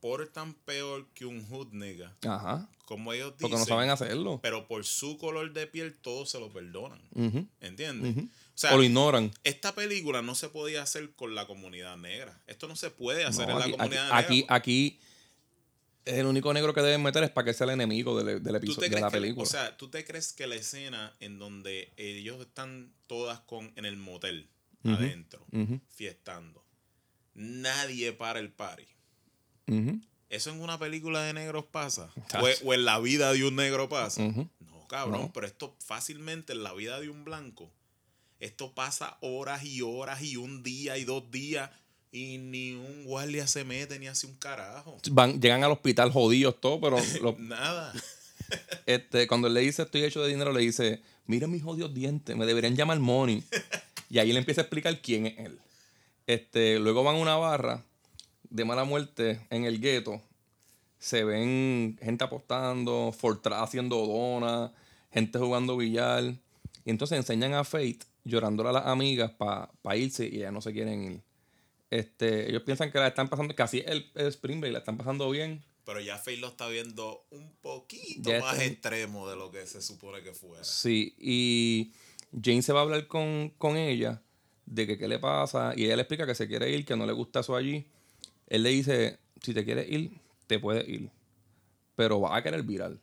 comportan peor que un hood nigga, Ajá. como ellos dicen. Porque no saben hacerlo. Pero por su color de piel todos se lo perdonan. Ujú, ¿Entiendes? O sea, o lo ignoran. esta película no se podía hacer con la comunidad negra. Esto no se puede hacer No, en la aquí, aquí, comunidad aquí, negra. aquí el único negro que deben meter es para que sea el enemigo del, del ¿Tú episodio de la que- película. o sea, ¿tú te crees que la escena en donde ellos están todas con en el motel adentro, fiestando, nadie para el party? ¿Eso en una película de negros pasa? ¿O, o en la vida de un negro pasa? No, cabrón, No. pero esto fácilmente en la vida de un blanco, esto pasa horas y horas y un día y dos días y ni un guardia se mete ni hace un carajo. Van, llegan al hospital jodidos todos, pero Nada. este, cuando él le dice estoy hecho de dinero, le dice, mira mis jodidos dientes, me deberían llamar Money. y ahí le empieza a explicar quién es él. Este, luego van a una barra de mala muerte en el gueto. Se ven gente apostando, Fortran haciendo donas, gente jugando billar. Y entonces enseñan a Faith llorándole a las amigas para irse y ellas no se quieren ir. Este, ellos piensan que la están pasando, que así es el, el Spring Break, la están pasando bien. Pero ya Faye lo está viendo un poquito Ya más está- extremo de lo que se supone que fuera. Sí, y Jane se va a hablar con, con ella de que qué le pasa y ella le explica que se quiere ir, que no le gusta eso allí. Él le dice, si te quieres ir, te puedes ir, pero vas a querer viral.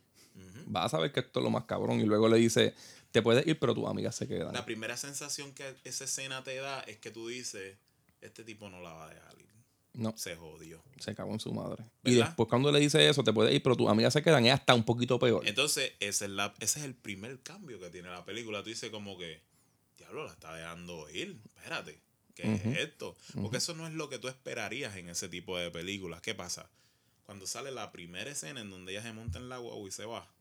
Vas a saber que esto es lo más cabrón. Y luego le dice, te puedes ir, pero tus amigas se quedan. La primera sensación que esa escena te da es que tú dices, este tipo no la va a dejar ir. No, Se jodió. se cagó en su madre. Y después cuando le dice eso, te puedes ir, pero tus amigas se quedan, es hasta un poquito peor. Entonces, ese es, la, ese es el primer cambio que tiene la película. Tú dices como que, diablo, la está dejando ir. Espérate, ¿qué es esto? Porque eso no es lo que tú esperarías en ese tipo de películas. ¿Qué pasa? Cuando sale la primera escena en donde ella se monta en la guagua y se va,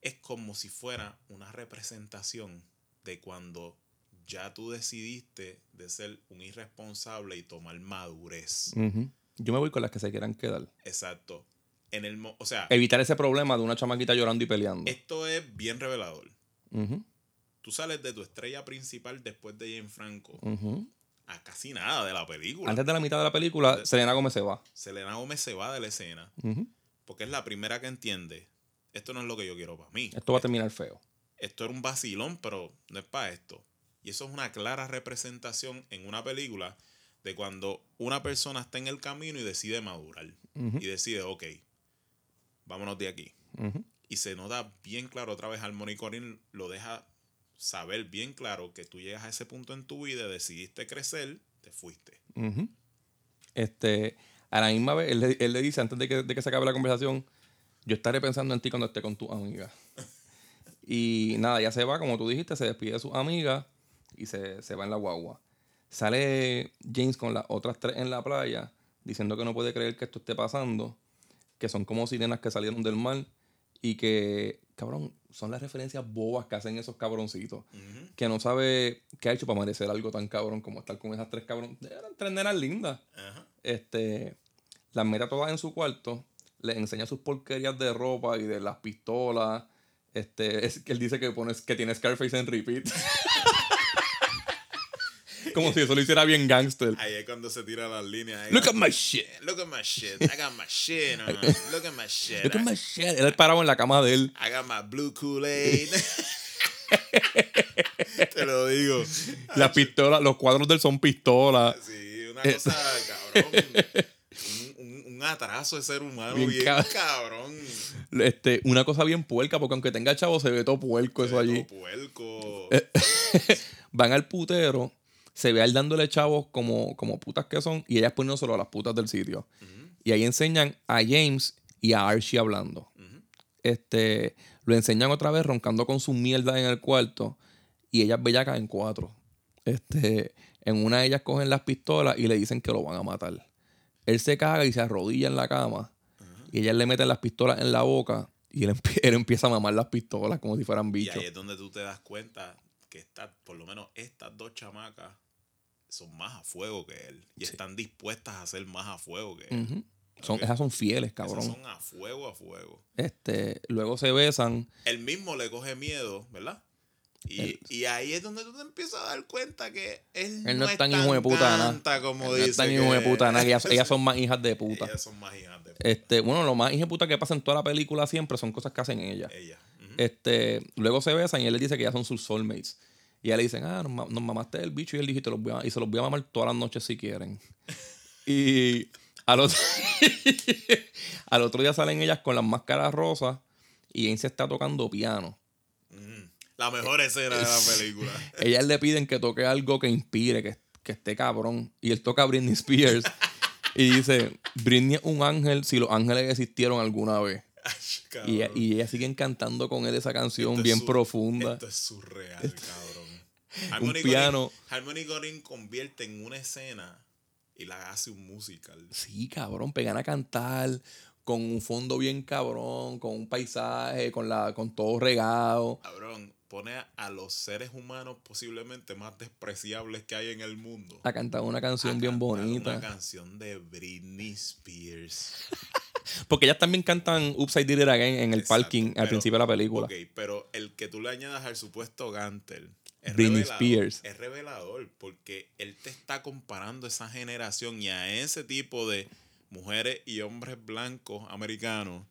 es como si fuera una representación de cuando ya tú decidiste de ser un irresponsable y tomar madurez. Yo me voy con las que se quieran quedar. Exacto. En el, o sea, Evitar ese problema de una chamaquita llorando y peleando. esto es bien revelador. Ujú, Tú sales de tu estrella principal después de Jane Franco a casi nada de la película. Antes de la mitad de la película, Selena Gómez se va. Selena Gómez se va de la escena porque es la primera que entiende. Esto no es lo que yo quiero para mí. Esto va a terminar feo. Esto era un vacilón, pero no es para esto. Y eso es una clara representación en una película de cuando una persona está en el camino y decide madurar. Y decide, ok, vámonos de aquí. Y se nota bien claro otra vez, Harmony Corinne lo deja saber bien claro que tú llegas a ese punto en tu vida, decidiste crecer, te fuiste. Este, a la misma vez, él, le- él le dice antes de que, de que se acabe la conversación, yo estaré pensando en ti cuando esté con tu amiga. Y nada, ya se va, como tú dijiste, se despide de sus amigas y se, se va en la guagua. Sale James con las otras tres en la playa, diciendo que no puede creer que esto esté pasando, que son como sirenas que salieron del mar y que, cabrón, son las referencias bobas que hacen esos cabroncitos que no sabe qué ha hecho para merecer algo tan cabrón como estar con esas tres cabrón. Eran tres nenas lindas. Este, las mete todas en su cuarto, les enseña sus porquerías de ropa y de las pistolas. Este, es él dice que pones que tiene Scarface en repeat. como si eso lo hiciera bien gangster. Ahí es cuando se tira las líneas. Look at my shit. Look at my shit. I got my shit on. Look at my shit. Look at my shit. Él parado en la cama de él. I got my blue Kool-Aid. Te lo digo. Las pistolas, los cuadros de él son pistolas. Sí, una Eh. cosa, cabrón. Un, un- un atraso de ser humano Bien bien, cab- cabrón. Este, una cosa bien puerca, porque aunque tenga chavo, se ve todo puerco eso allí. Todo puerco. van al putero, se ve a él dándole chavos como, como putas que son, y ellas poniéndoselo a las putas del sitio. Y ahí enseñan a James y a Archie hablando. Este, lo enseñan otra vez roncando con su mierda en el cuarto, y ellas bellacas en cuatro. Este, en una de ellas cogen las pistolas y le dicen que lo van a matar. Él se caga y se arrodilla en la cama. Y ellas le meten las pistolas en la boca. Y él, él empieza a mamar las pistolas como si fueran Y bichos. ahí es donde tú te das cuenta que esta, por lo menos estas dos chamacas son más a fuego que él. Y están dispuestas a ser más a fuego que él. Son. Esas son fieles, Esas cabrón. son a fuego, a fuego. Este, luego se besan. Él mismo le coge miedo, ¿verdad? Y, Él- y ahí es donde tú te empiezas a dar cuenta que él, Él no es tan hijo de puta como No dice. están hijo de puta, nada, ellas, ellas son más hijas de puta. Ellas son más hijas de puta. Este, bueno, lo más hija de puta que pasa en toda la película siempre son cosas que hacen ellas. Ella. Este, luego se besan y él le dice que ya son sus soulmates. Y ella le dicen, ah, nos, ma- nos mamaste el bicho y él dijo, "Y te los voy a, y se los voy a mamar todas las noches si quieren. y al otro, al otro día salen ellas con las máscaras rosas y Ain se está tocando piano. Ujú. La mejor escena de la película. Ellas le piden que toque algo que inspire, que, que esté cabrón. Y él toca a Britney Spears. y dice, Britney es un ángel si los ángeles existieron alguna vez. Ay, Y, y ellas siguen cantando con él esa canción Esto bien profunda. Esto es surreal, cabrón. Harmony piano. Korine- Harmony convierte en una escena y la hace un musical. Sí, cabrón, pegan a cantar con un fondo bien cabrón, con un paisaje, con la con todo regado. Cabrón, pone a, los seres humanos posiblemente más despreciables que hay en el mundo. A cantar una canción a bien bonita. Una canción de Britney Spears. Porque ellas también cantan Upside It Again en el Exacto, parking al pero- principio de la película. Ok, pero el que tú le añadas al supuesto Gantel es Britney revelador, Spears. Es revelador porque él te está comparando a esa generación y a ese tipo de mujeres y hombres blancos americanos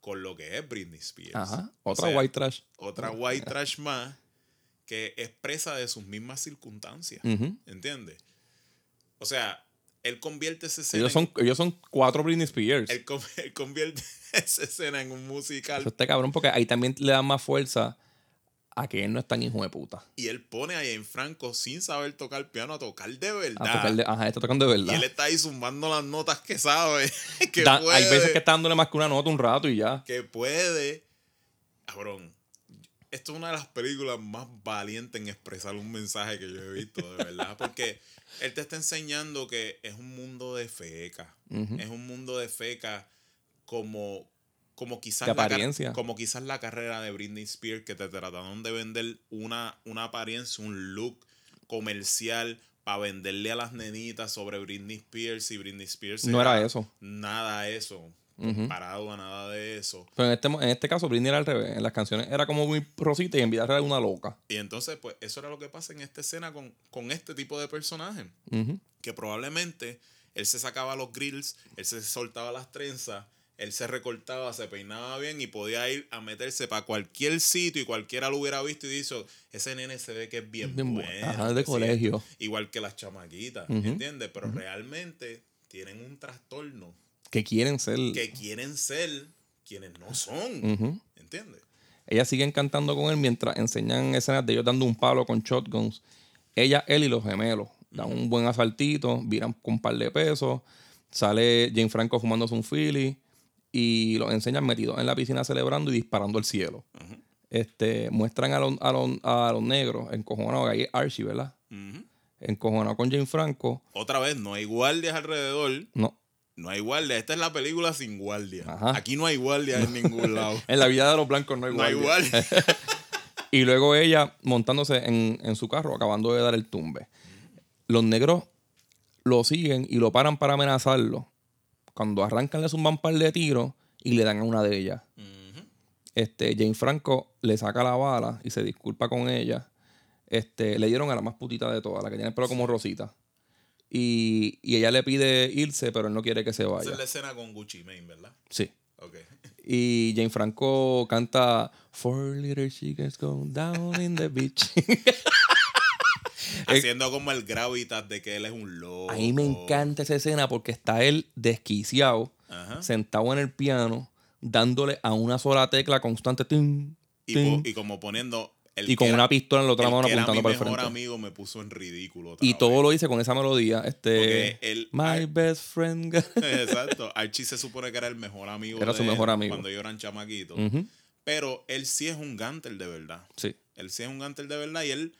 con lo que es Britney Spears. Ajá, O otra sea, white trash. Otra white trash más que expresa de sus mismas circunstancias. Ujú. ¿Entiendes? O sea, él convierte esa escena. Ellos en- son, ellos son cuatro Britney Spears. él, él convierte esa escena en un musical. Eso está cabrón porque ahí también le dan más fuerza a que él no es tan hijo de puta. Y él pone a Jane Franco sin saber tocar piano a tocar de verdad. A tocar de- ajá, está tocando de y verdad. él está ahí zumbando las notas que sabe. que Da- puede. hay veces que está dándole más que una nota un rato y ya. que puede. Cabrón. Esto es una de las películas más valientes en expresar un mensaje que yo he visto, de verdad. Porque él te está enseñando que es un mundo de feca. Es un mundo de feca como, como quizás De la como quizás la carrera de Britney Spears que te trataron de vender una, una apariencia, un look comercial para venderle a las nenitas sobre Britney Spears y Britney Spears No era eso. nada eso Ujú. comparado a nada de eso Pero en este, en este caso, Britney era al revés. En las canciones era como muy rosita y en vida era una loca. y entonces pues eso era lo que pasa en esta escena con, con este tipo de personaje que probablemente él se sacaba los grills, él se soltaba las trenzas, él se recortaba, se peinaba bien y podía ir a meterse para cualquier sitio y cualquiera lo hubiera visto y dicho, ese nene se ve que es bien, Bien bueno. Ajá, de colegio. Igual que las chamaquitas, Ujú. ¿entiendes? Pero realmente tienen un trastorno Que quieren ser. que quieren ser quienes no son, Ujú. ¿entiendes? Ellas siguen cantando con él mientras enseñan escenas de ellos dando un palo con shotguns. Ella, él y los gemelos. Dan un buen asaltito, viran con un par de pesos. Sale Jane Franco fumándose un Philly. Y los enseñan metidos en la piscina celebrando y disparando al cielo. Este, muestran a los, a los, a los negros encojonados. Ahí es Archie, ¿verdad? Encojonado con Jane Franco. Otra vez, no hay guardias alrededor. No. No hay guardia. Esta es la película sin guardia. Ajá. Aquí no hay guardia en ningún lado. En la vida de los blancos no hay No hay guardia. guardia. Y luego ella montándose en, en su carro, acabando de dar el tumbe. Los negros lo siguen y lo paran para amenazarlo. Cuando arrancan, le zumban un par de tiros y le dan a una de ellas. Este, Jane Franco le saca la bala y se disculpa con ella. Este, le dieron a la más putita de todas, la que tiene el pelo como rosita. Y, y ella le pide irse, pero él no quiere que se Esa vaya. es la escena con Gucci Mane, ¿verdad? Sí. Ok. Y Jane Franco canta Four little chickens go down in the beach. Haciendo como el gravitas de que él es un loco. A mí me encanta esa escena porque está él desquiciado, Ajá. sentado en el piano, dándole a una sola tecla constante. tin, Y, tin, po- y como poniendo. El y con que una era- pistola en la otra el mano era apuntando mi para el mejor frente. amigo me puso en ridículo. Y todo vez. lo dice con esa melodía. Este. Él- My best friend. Exacto. Archie se supone que era el mejor amigo. Era de su él mejor amigo. Cuando ellos eran chamaquitos. Ujú, Pero él sí es un Gantel de verdad. Sí. Él sí es un Gantel de verdad y él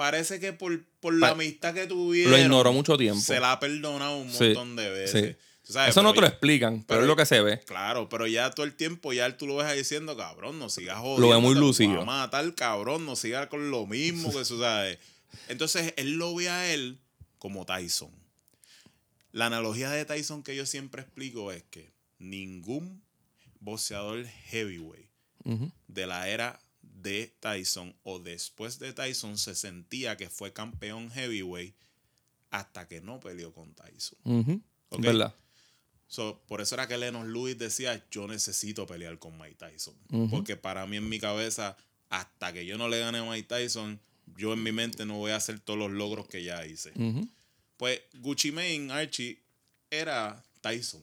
parece que por, por la Pa- amistad que tuvieron. Lo ignoró mucho tiempo. Se la ha perdonado un Sí, montón de veces. sí. Tú sabes, Eso no te lo explican, pero, pero- es lo que se ve. Claro, pero ya todo el tiempo ya tú lo ves ahí diciendo, cabrón, no sigas ve jodiendo. muy te voy lucido. A matar, cabrón, no sigas con lo mismo que tú sabes. Entonces, él lo ve a él como Tyson. La analogía de Tyson que yo siempre explico es que ningún boxeador heavyweight de la era de Tyson o después de Tyson se sentía que fue campeón heavyweight hasta que no peleó con Tyson. ¿Verdad? So, por eso era que Lennox Lewis decía, yo necesito pelear con Mike Tyson. Porque para mí en mi cabeza, hasta que yo no le gane a Mike Tyson, yo en mi mente no voy a hacer todos los logros que ya hice. Pues Gucci Mane, Archie, era Tyson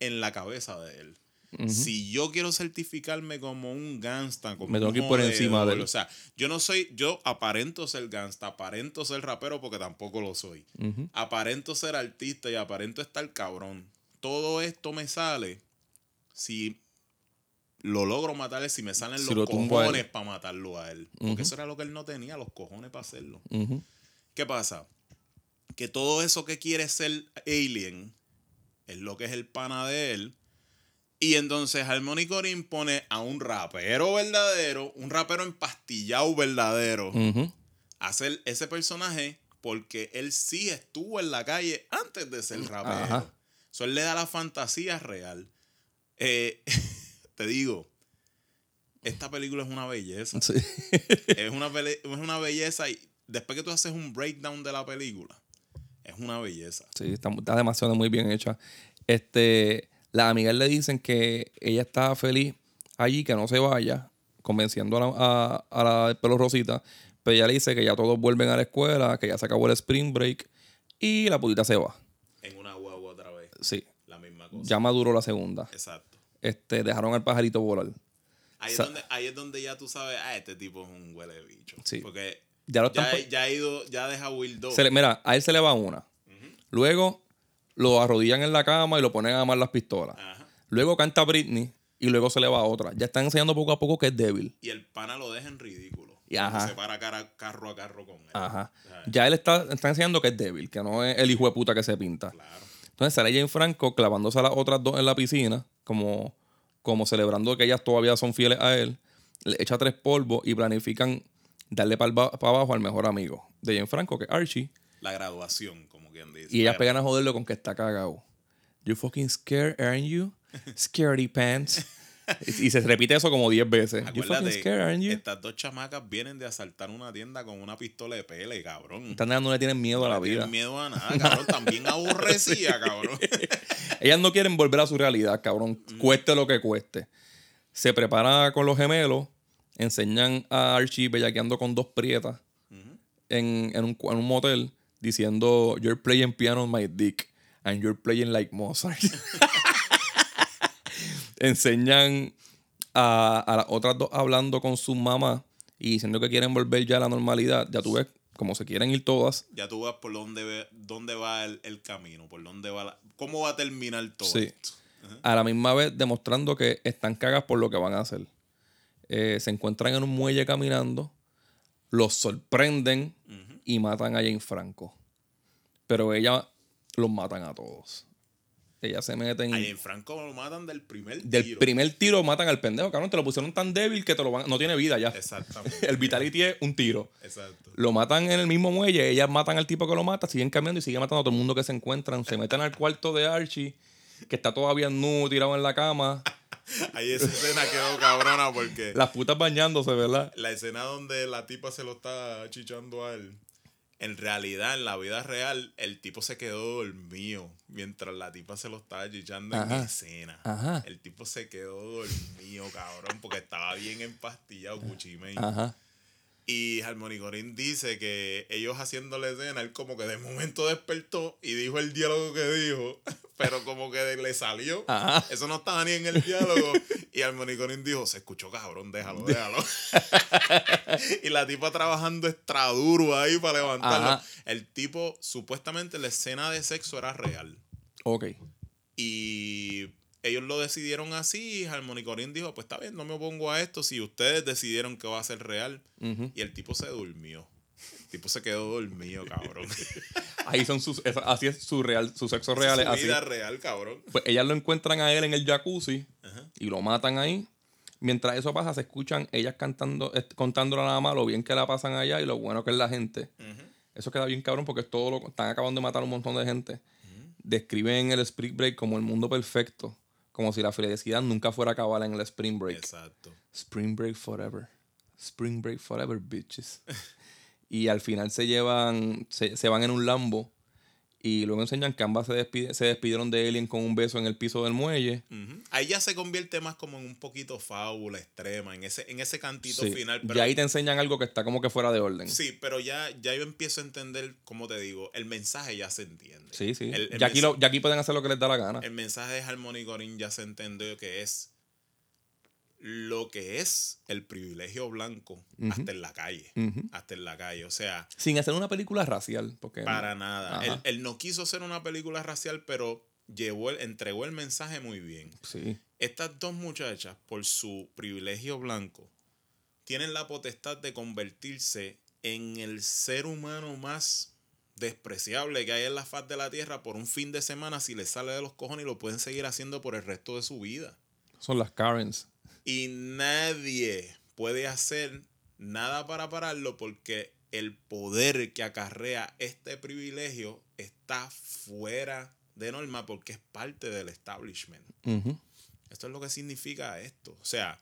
en la cabeza de él. Si yo quiero certificarme como un gangsta, como Me tengo un que ir por encima de él. O sea, yo no soy, yo aparento ser gangsta, aparento ser rapero porque tampoco lo soy. Aparento ser artista y aparento estar cabrón. Todo esto me sale si lo logro matar, es si me salen Si los lo cojones para matarlo a él. Porque eso era lo que él no tenía, los cojones para hacerlo. ¿Qué pasa? Que todo eso que quiere ser alien es lo que es el pana de él. Y entonces Harmony Corinne pone a un rapero verdadero, un rapero empastillado verdadero, a hacer ese personaje porque él sí estuvo en la calle antes de ser rapero. Ajá. Eso él le da la fantasía real. Eh, te digo, esta película es una belleza. Sí. es, una es una belleza y después que tú haces un breakdown de la película, es una belleza. Sí, está, está demasiado muy bien hecha. Este, las amigas le dicen que ella está feliz allí, que no se vaya, convenciendo a la, a, a la del pelo rosita. Pero ella le dice que ya todos vuelven a la escuela, que ya se acabó el spring break y la putita se va. En una guagua otra vez, Sí, la misma cosa. ya maduró la segunda. Exacto. Este, dejaron al pajarito volar. Ahí, es donde, ahí es donde ya tú sabes, ah, este tipo es un huele de bicho. Sí. Porque Ya lo están ya, ya ha ido, ya deja Will 2. Se le- mira, a él se le va una. Luego lo arrodillan en la cama y lo ponen a amar las pistolas. Ajá. Luego canta Britney y luego se le va otra. Ya están enseñando poco a poco que es débil. Y el pana lo deja en ridículo. Y ajá. Se para cara, carro a carro con él. Ajá. Ajá. Ya él está, está enseñando que es débil, que no es el hijo de puta que se pinta. Claro. Entonces sale Jane Franco clavándose a las otras dos en la piscina, como, como celebrando que ellas todavía son fieles a él. Le echa tres polvos y planifican darle para abajo al mejor amigo de Jane Franco, que es Archie. La graduación, como quien dice. Y ellas pegan a joderlo con que está cagado. You fucking scared, aren't you? Scaredy pants. y, se repite eso como 10 veces. You fucking scared, aren't you? estas dos chamacas vienen de asaltar una tienda con una pistola de pele, cabrón. Nenas no le tienen miedo a la No vida. tienen miedo a nada, cabrón. También aborrecía, cabrón. Ellas no quieren volver a su realidad, cabrón. Mm. Cueste lo que cueste. Se prepara con los gemelos. Enseñan a Archie bellaqueando con dos prietas en, en un, en un motel diciendo You're playing piano on my dick and you're playing like Mozart. Enseñan a, a las otras dos hablando con su mamá y diciendo que quieren volver ya a la normalidad. Ya tú ves como se quieren ir todas. Ya tú vas por dónde, ve- dónde va el, el camino, por dónde va la- cómo va a terminar todo Sí. esto. a la misma vez demostrando que están cagas por lo que van a hacer. Eh, se encuentran en un muelle caminando, los sorprenden y matan a Jane Franco. Pero ella los matan a todos. Ella se meten. Ahí en Franco lo matan del primer Del tiro. primer tiro matan al pendejo, cabrón. Te lo pusieron tan débil que te lo van, no tiene vida ya. Exactamente. El Vitality es un tiro. Exacto. Lo matan en el mismo muelle, ellas matan al tipo que lo mata, siguen cambiando y siguen matando a todo el mundo que se encuentran. Se meten al cuarto de Archie, que está todavía nudo, tirado en la cama. Ahí esa escena quedó cabrona porque Las putas bañándose, ¿verdad? la escena donde la tipa se lo está chichando a él. En realidad, en la vida real, el tipo se quedó dormido mientras la tipa se lo estaba chichando en escena. Ajá. El tipo se quedó dormido, cabrón, porque estaba bien empastillado, Mane. Ajá. Y Harmony Corinne dice que ellos haciendo la escena, él como que de momento despertó y dijo el diálogo que dijo, pero como que le salió. Ajá. Eso no estaba ni en el diálogo. Y Harmony Corinne dijo, se escuchó cabrón, déjalo, déjalo. y la tipa trabajando extra duro ahí para levantarlo. Ajá. El tipo, supuestamente la escena de sexo era real. Ok. Y ellos lo decidieron así. Y Harmony Corinne dijo: Pues está bien, no me opongo a esto. Si ustedes decidieron que va a ser real. Y el tipo se durmió. tipo se quedó dormido, cabrón. Ahí son sus, esa- así es su real, su sexo real. es Su así. vida real, cabrón. Pues ellas lo encuentran a él en el jacuzzi y lo matan ahí. Mientras eso pasa, se escuchan ellas cantando, est- contándole nada más lo bien que la pasan allá y lo bueno que es la gente. Eso queda bien cabrón porque es todo lo están acabando de matar a un montón de gente. Describen el Spring Break como el mundo perfecto. Como si la felicidad nunca fuera a acabar en el Spring Break. Exacto. Spring Break Forever. Spring Break Forever, bitches. y al final se llevan, se, se van en un Lambo y luego enseñan que ambas se, despide- se despidieron de Alien con un beso en el piso del muelle. Ujú. Ahí ya se convierte más como en un poquito fábula extrema, en ese, en ese cantito Sí. final. y Pero, ahí te enseñan algo que está como que fuera de orden. Sí, pero ya, ya yo empiezo a entender, como te digo, el mensaje ya se entiende. sí. sí. El, el ya, aquí lo- ya aquí pueden hacer lo que les da la gana. el mensaje de Harmony Gorin ya se entendió que es lo que es el privilegio blanco hasta en la calle. Hasta en la calle. O sea, Sin hacer una película racial. Porque, para nada. Él no quiso hacer una película racial, pero llevó el, entregó el mensaje muy bien. Sí. Estas dos muchachas, por su privilegio blanco, tienen la potestad de convertirse en el ser humano más despreciable que hay en la faz de la tierra por un fin de semana si les sale de los cojones y lo pueden seguir haciendo por el resto de su vida. Son las Karens. Y nadie puede hacer nada para pararlo porque el poder que acarrea este privilegio está fuera de norma porque es parte del establishment. Esto es lo que significa esto. O sea,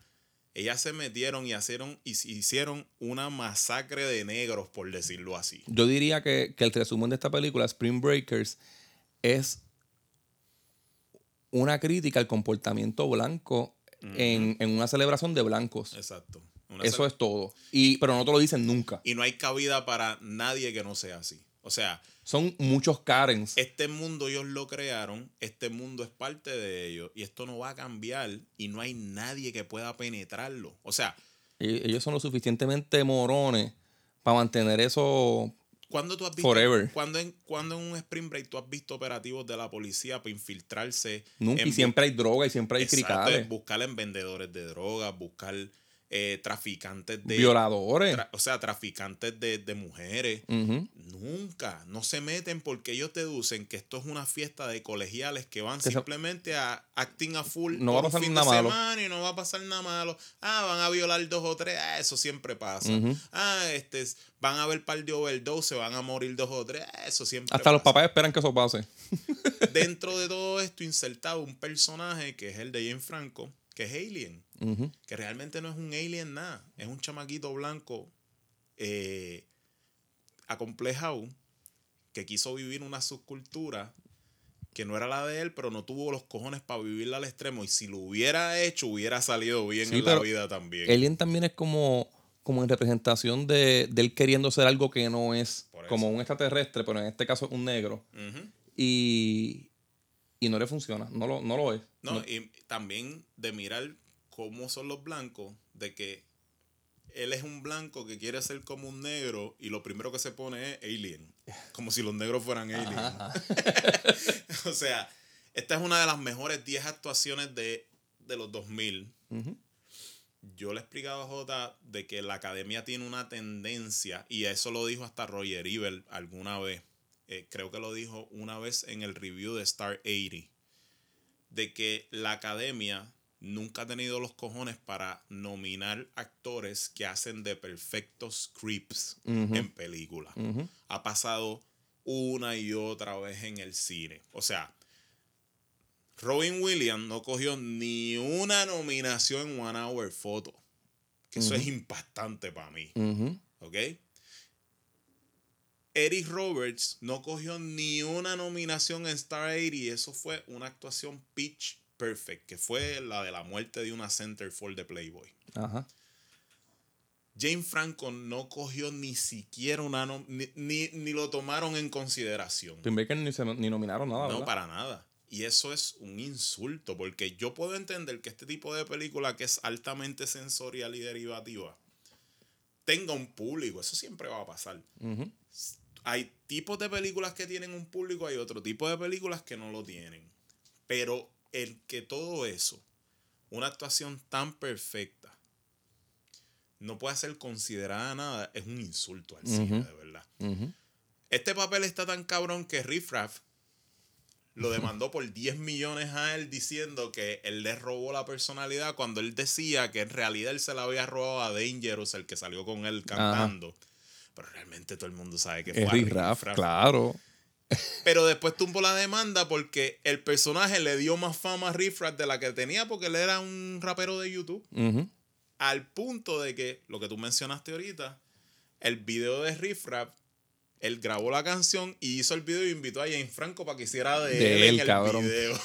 ellas se metieron y hicieron, hicieron una masacre de negros, por decirlo así. Yo diría que, que el resumen de esta película, Spring Breakers, es una crítica al comportamiento blanco en, en una celebración de blancos. Exacto. Una Eso es todo. Y, pero no te lo dicen nunca. Y no hay cabida para nadie que no sea así. O sea, Son muchos Karens. este mundo ellos lo crearon, este mundo es parte de ellos, y esto no va a cambiar, y no hay nadie que pueda penetrarlo. O sea, E- Ellos son lo suficientemente morones para mantener eso. ¿Cuándo tú has visto? Forever. Cuando en, cuando en un Spring Break tú has visto operativos de la policía para infiltrarse? Nunca. en Y siempre hay droga y siempre hay Exacto, cricales. buscar en vendedores de drogas, buscar eh, traficantes de. Violadores. tra- o sea, traficantes de, de mujeres. Nunca. No se meten porque ellos deducen que esto es una fiesta de colegiales que van Que se- simplemente a acting a full. No va a pasar fin nada de malo. semana y no va a pasar nada malo. Ah, van a violar dos o tres. Ah, eso siempre pasa. Ah, este, es- van a haber par de overdose, van a morir dos o tres. Ah, eso siempre Hasta los papás esperan que eso pase. dentro de todo esto insertado un personaje que es el de Jane Franco, que es Alien, Que realmente no es un alien nada, es un chamaquito blanco eh, acomplejado que quiso vivir una subcultura que no era la de él, pero no tuvo los cojones para vivirla al extremo. Y si lo hubiera hecho, hubiera salido bien Sí, en la vida también. Alien también es como, como en representación de, de él queriendo ser algo que no es. Como un extraterrestre, pero en este caso un negro. Y, y no le funciona. No lo, no lo es. No, No. y también de mirar cómo son los blancos, de que él es un blanco que quiere ser como un negro y lo primero que se pone es alien. Como si los negros fueran alien. o sea, esta es una de las mejores 10 actuaciones de, de los 2000. Ujú. Yo le he explicado a Jota de que la academia tiene una tendencia, y eso lo dijo hasta Roger Ebert alguna vez. eh, creo que lo dijo una vez en el review de Star 80 de que la academia nunca ha tenido los cojones para nominar actores que hacen de perfectos creeps en películas. Ujú. Ha pasado una y otra vez en el cine. O sea, Robin Williams no cogió ni una nominación en One Hour Photo. Que eso es impactante para mí. ¿Ok? Eric Roberts no cogió ni una nominación en Star 80 y eso fue una actuación pitch perfect, que fue la de la muerte de una centerfold de Playboy. Ajá. Jane Franco no cogió ni siquiera una ni, ni, ni lo tomaron en consideración. Tim Baker ni, se, ni nominaron nada. No, ¿verdad? para nada. Y eso es un insulto, porque yo puedo entender que este tipo de película que es altamente sensorial y derivativa tenga un público. Eso siempre va a pasar. Hay tipos de películas que tienen un público, hay otro tipo de películas que no lo tienen. Pero el que todo eso, una actuación tan perfecta, no puede ser considerada nada, es un insulto al cine, de verdad. Este papel está tan cabrón que Riff Raff lo demandó por 10 millones a él diciendo que él le robó la personalidad cuando él decía que en realidad él se la había robado a Dangerous, el que salió con él cantando. Pero realmente todo el mundo sabe que fue Es Riff Raff, claro. Pero después tumbó la demanda porque el personaje le dio más fama a Riff Raff de la que tenía porque él era un rapero de YouTube. Al punto de que, lo que tú mencionaste ahorita, el video de Riff Raff, él grabó la canción y hizo el video y invitó a James Franco para que hiciera de, De él, él, en el cabrón. video.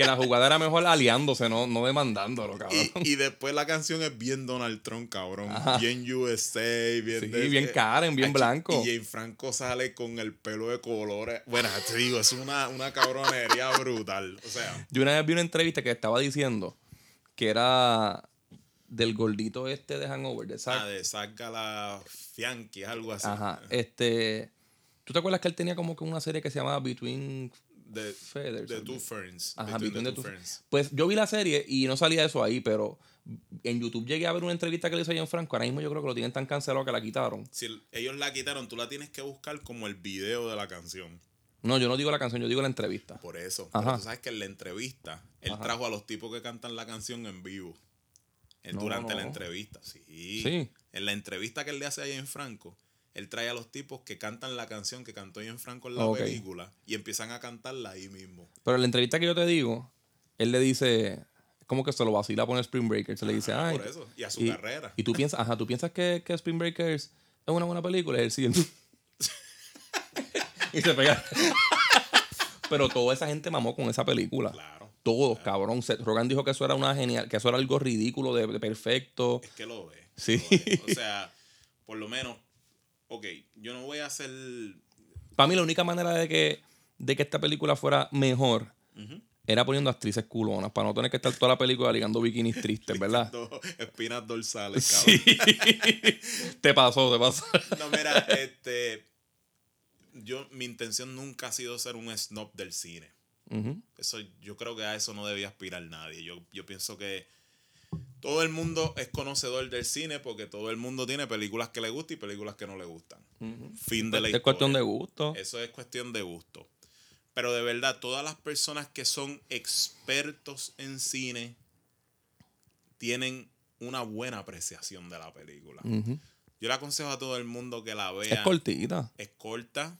Que la jugada era mejor aliándose, no, no demandándolo, cabrón. Y, y después la canción es bien Donald Trump, cabrón. Ajá. Bien USA, bien... Sí, de- bien Karen, bien blanco. Y James Franco sale con el pelo de colores. Bueno, te digo, es una, una cabronería brutal. O sea, Yo una vez vi una entrevista que estaba diciendo que era del gordito este de Hangover, de Zac. ah, de saca la Fianchi, algo así. Ajá. Este. ¿Tú te acuerdas que él tenía como que una serie que se llamaba Between De, de Two Ferns. Ajá, Between the Two Ferns. Pues yo vi la serie y no salía eso ahí, pero en YouTube llegué a ver una entrevista que le hizo a Franco. Ahora mismo yo creo que lo tienen tan cancelado que la quitaron. Si el- ellos la quitaron, tú la tienes que buscar como el video de la canción. No, yo no digo la canción, yo digo la entrevista. Por eso. Ajá. Pero tú sabes que en la entrevista, él Ajá. trajo a los tipos que cantan la canción en vivo. No, durante no. la entrevista. Sí. Sí. En la entrevista que él le hace a James Franco, él trae a los tipos que cantan la canción que cantó James Franco en la película y empiezan a cantarla ahí mismo. Pero en la entrevista que yo te digo, él le dice, como que se lo vacila por Spring Breakers. Se le dice, ay. por eso. Y a su y, carrera. Y tú piensas, ajá, tú piensas que, que Spring Breakers es una buena película. Y él sigue. y se pega. Pero toda esa gente mamó con esa película. Claro. Todos, cabrón. Seth Rogen dijo que eso era una genial, que eso era algo ridículo, de, de perfecto. Es que lo ve. Sí. lo ve. O sea, por lo menos, ok, yo no voy a hacer. Para mí la única manera de que, de que esta película fuera mejor era poniendo actrices culonas, para no tener que estar toda la película ligando bikinis tristes, ¿verdad? Espinas dorsales, Sí. cabrón. te pasó, te pasó. No, mira, este. Yo, mi intención nunca ha sido ser un snob del cine. Eso, yo creo que a eso no debía aspirar nadie. Yo, yo pienso que todo el mundo es conocedor del cine porque todo el mundo tiene películas que le gustan y películas que no le gustan. Fin de la Es cuestión de historia. gusto. Eso es cuestión de gusto. Pero de verdad, todas las personas que son expertos en cine tienen una buena apreciación de la película. Yo le aconsejo a todo el mundo que la vea. Es cortita. Es corta,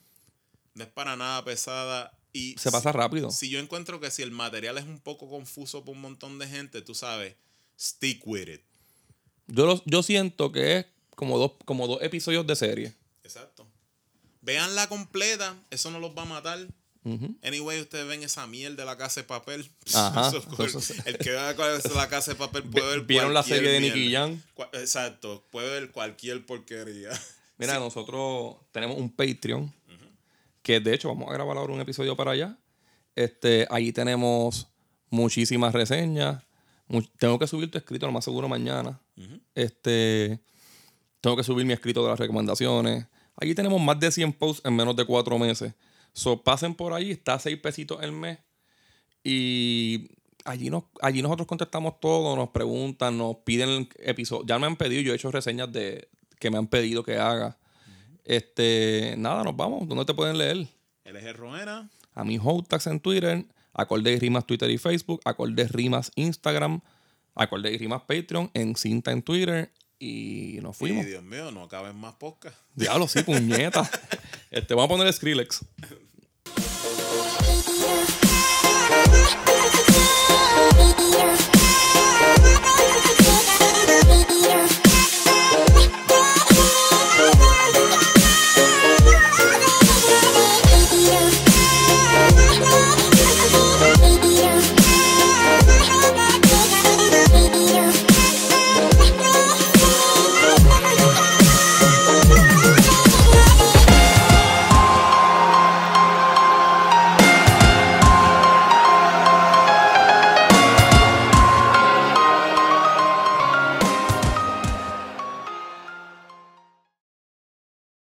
no es para nada pesada y Se pasa rápido. si yo encuentro que si el material es un poco confuso para un montón de gente, tú sabes, stick with it. Yo, lo- yo siento que es como dos, como dos episodios de serie. Exacto. Veanla completa, eso no los va a matar. Anyway, ustedes ven esa mierda de la casa de papel. Ajá. El que vea la casa de papel puede ver ¿Vieron la serie de. Nicky? Cua- Exacto, puede ver cualquier porquería. Mira, nosotros tenemos un Patreon. Que de hecho vamos a grabar ahora un episodio para allá. Este, allí tenemos muchísimas reseñas. Tengo que subir tu escrito, lo más seguro mañana. Este, tengo que subir mi escrito de las recomendaciones. Allí tenemos más de 100 posts en menos de cuatro meses. So, pasen por allí, está a 6 pesitos el mes. Y allí, nos, allí nosotros contestamos todo, nos preguntan, nos piden episodios. Ya me han pedido, yo he hecho reseñas de que me han pedido que haga. Este, nada, nos vamos. ¿Dónde te pueden leer? LG Roena, A mi Hotax en Twitter, Acorde y Rimas Twitter y Facebook, Acorde Rimas Instagram, Acorde y Rimas Patreon, en cinta en Twitter y nos fuimos. Y Dios mío, no caben más podcast. Diablo, sí, puñeta. este, vamos a poner Skrillex.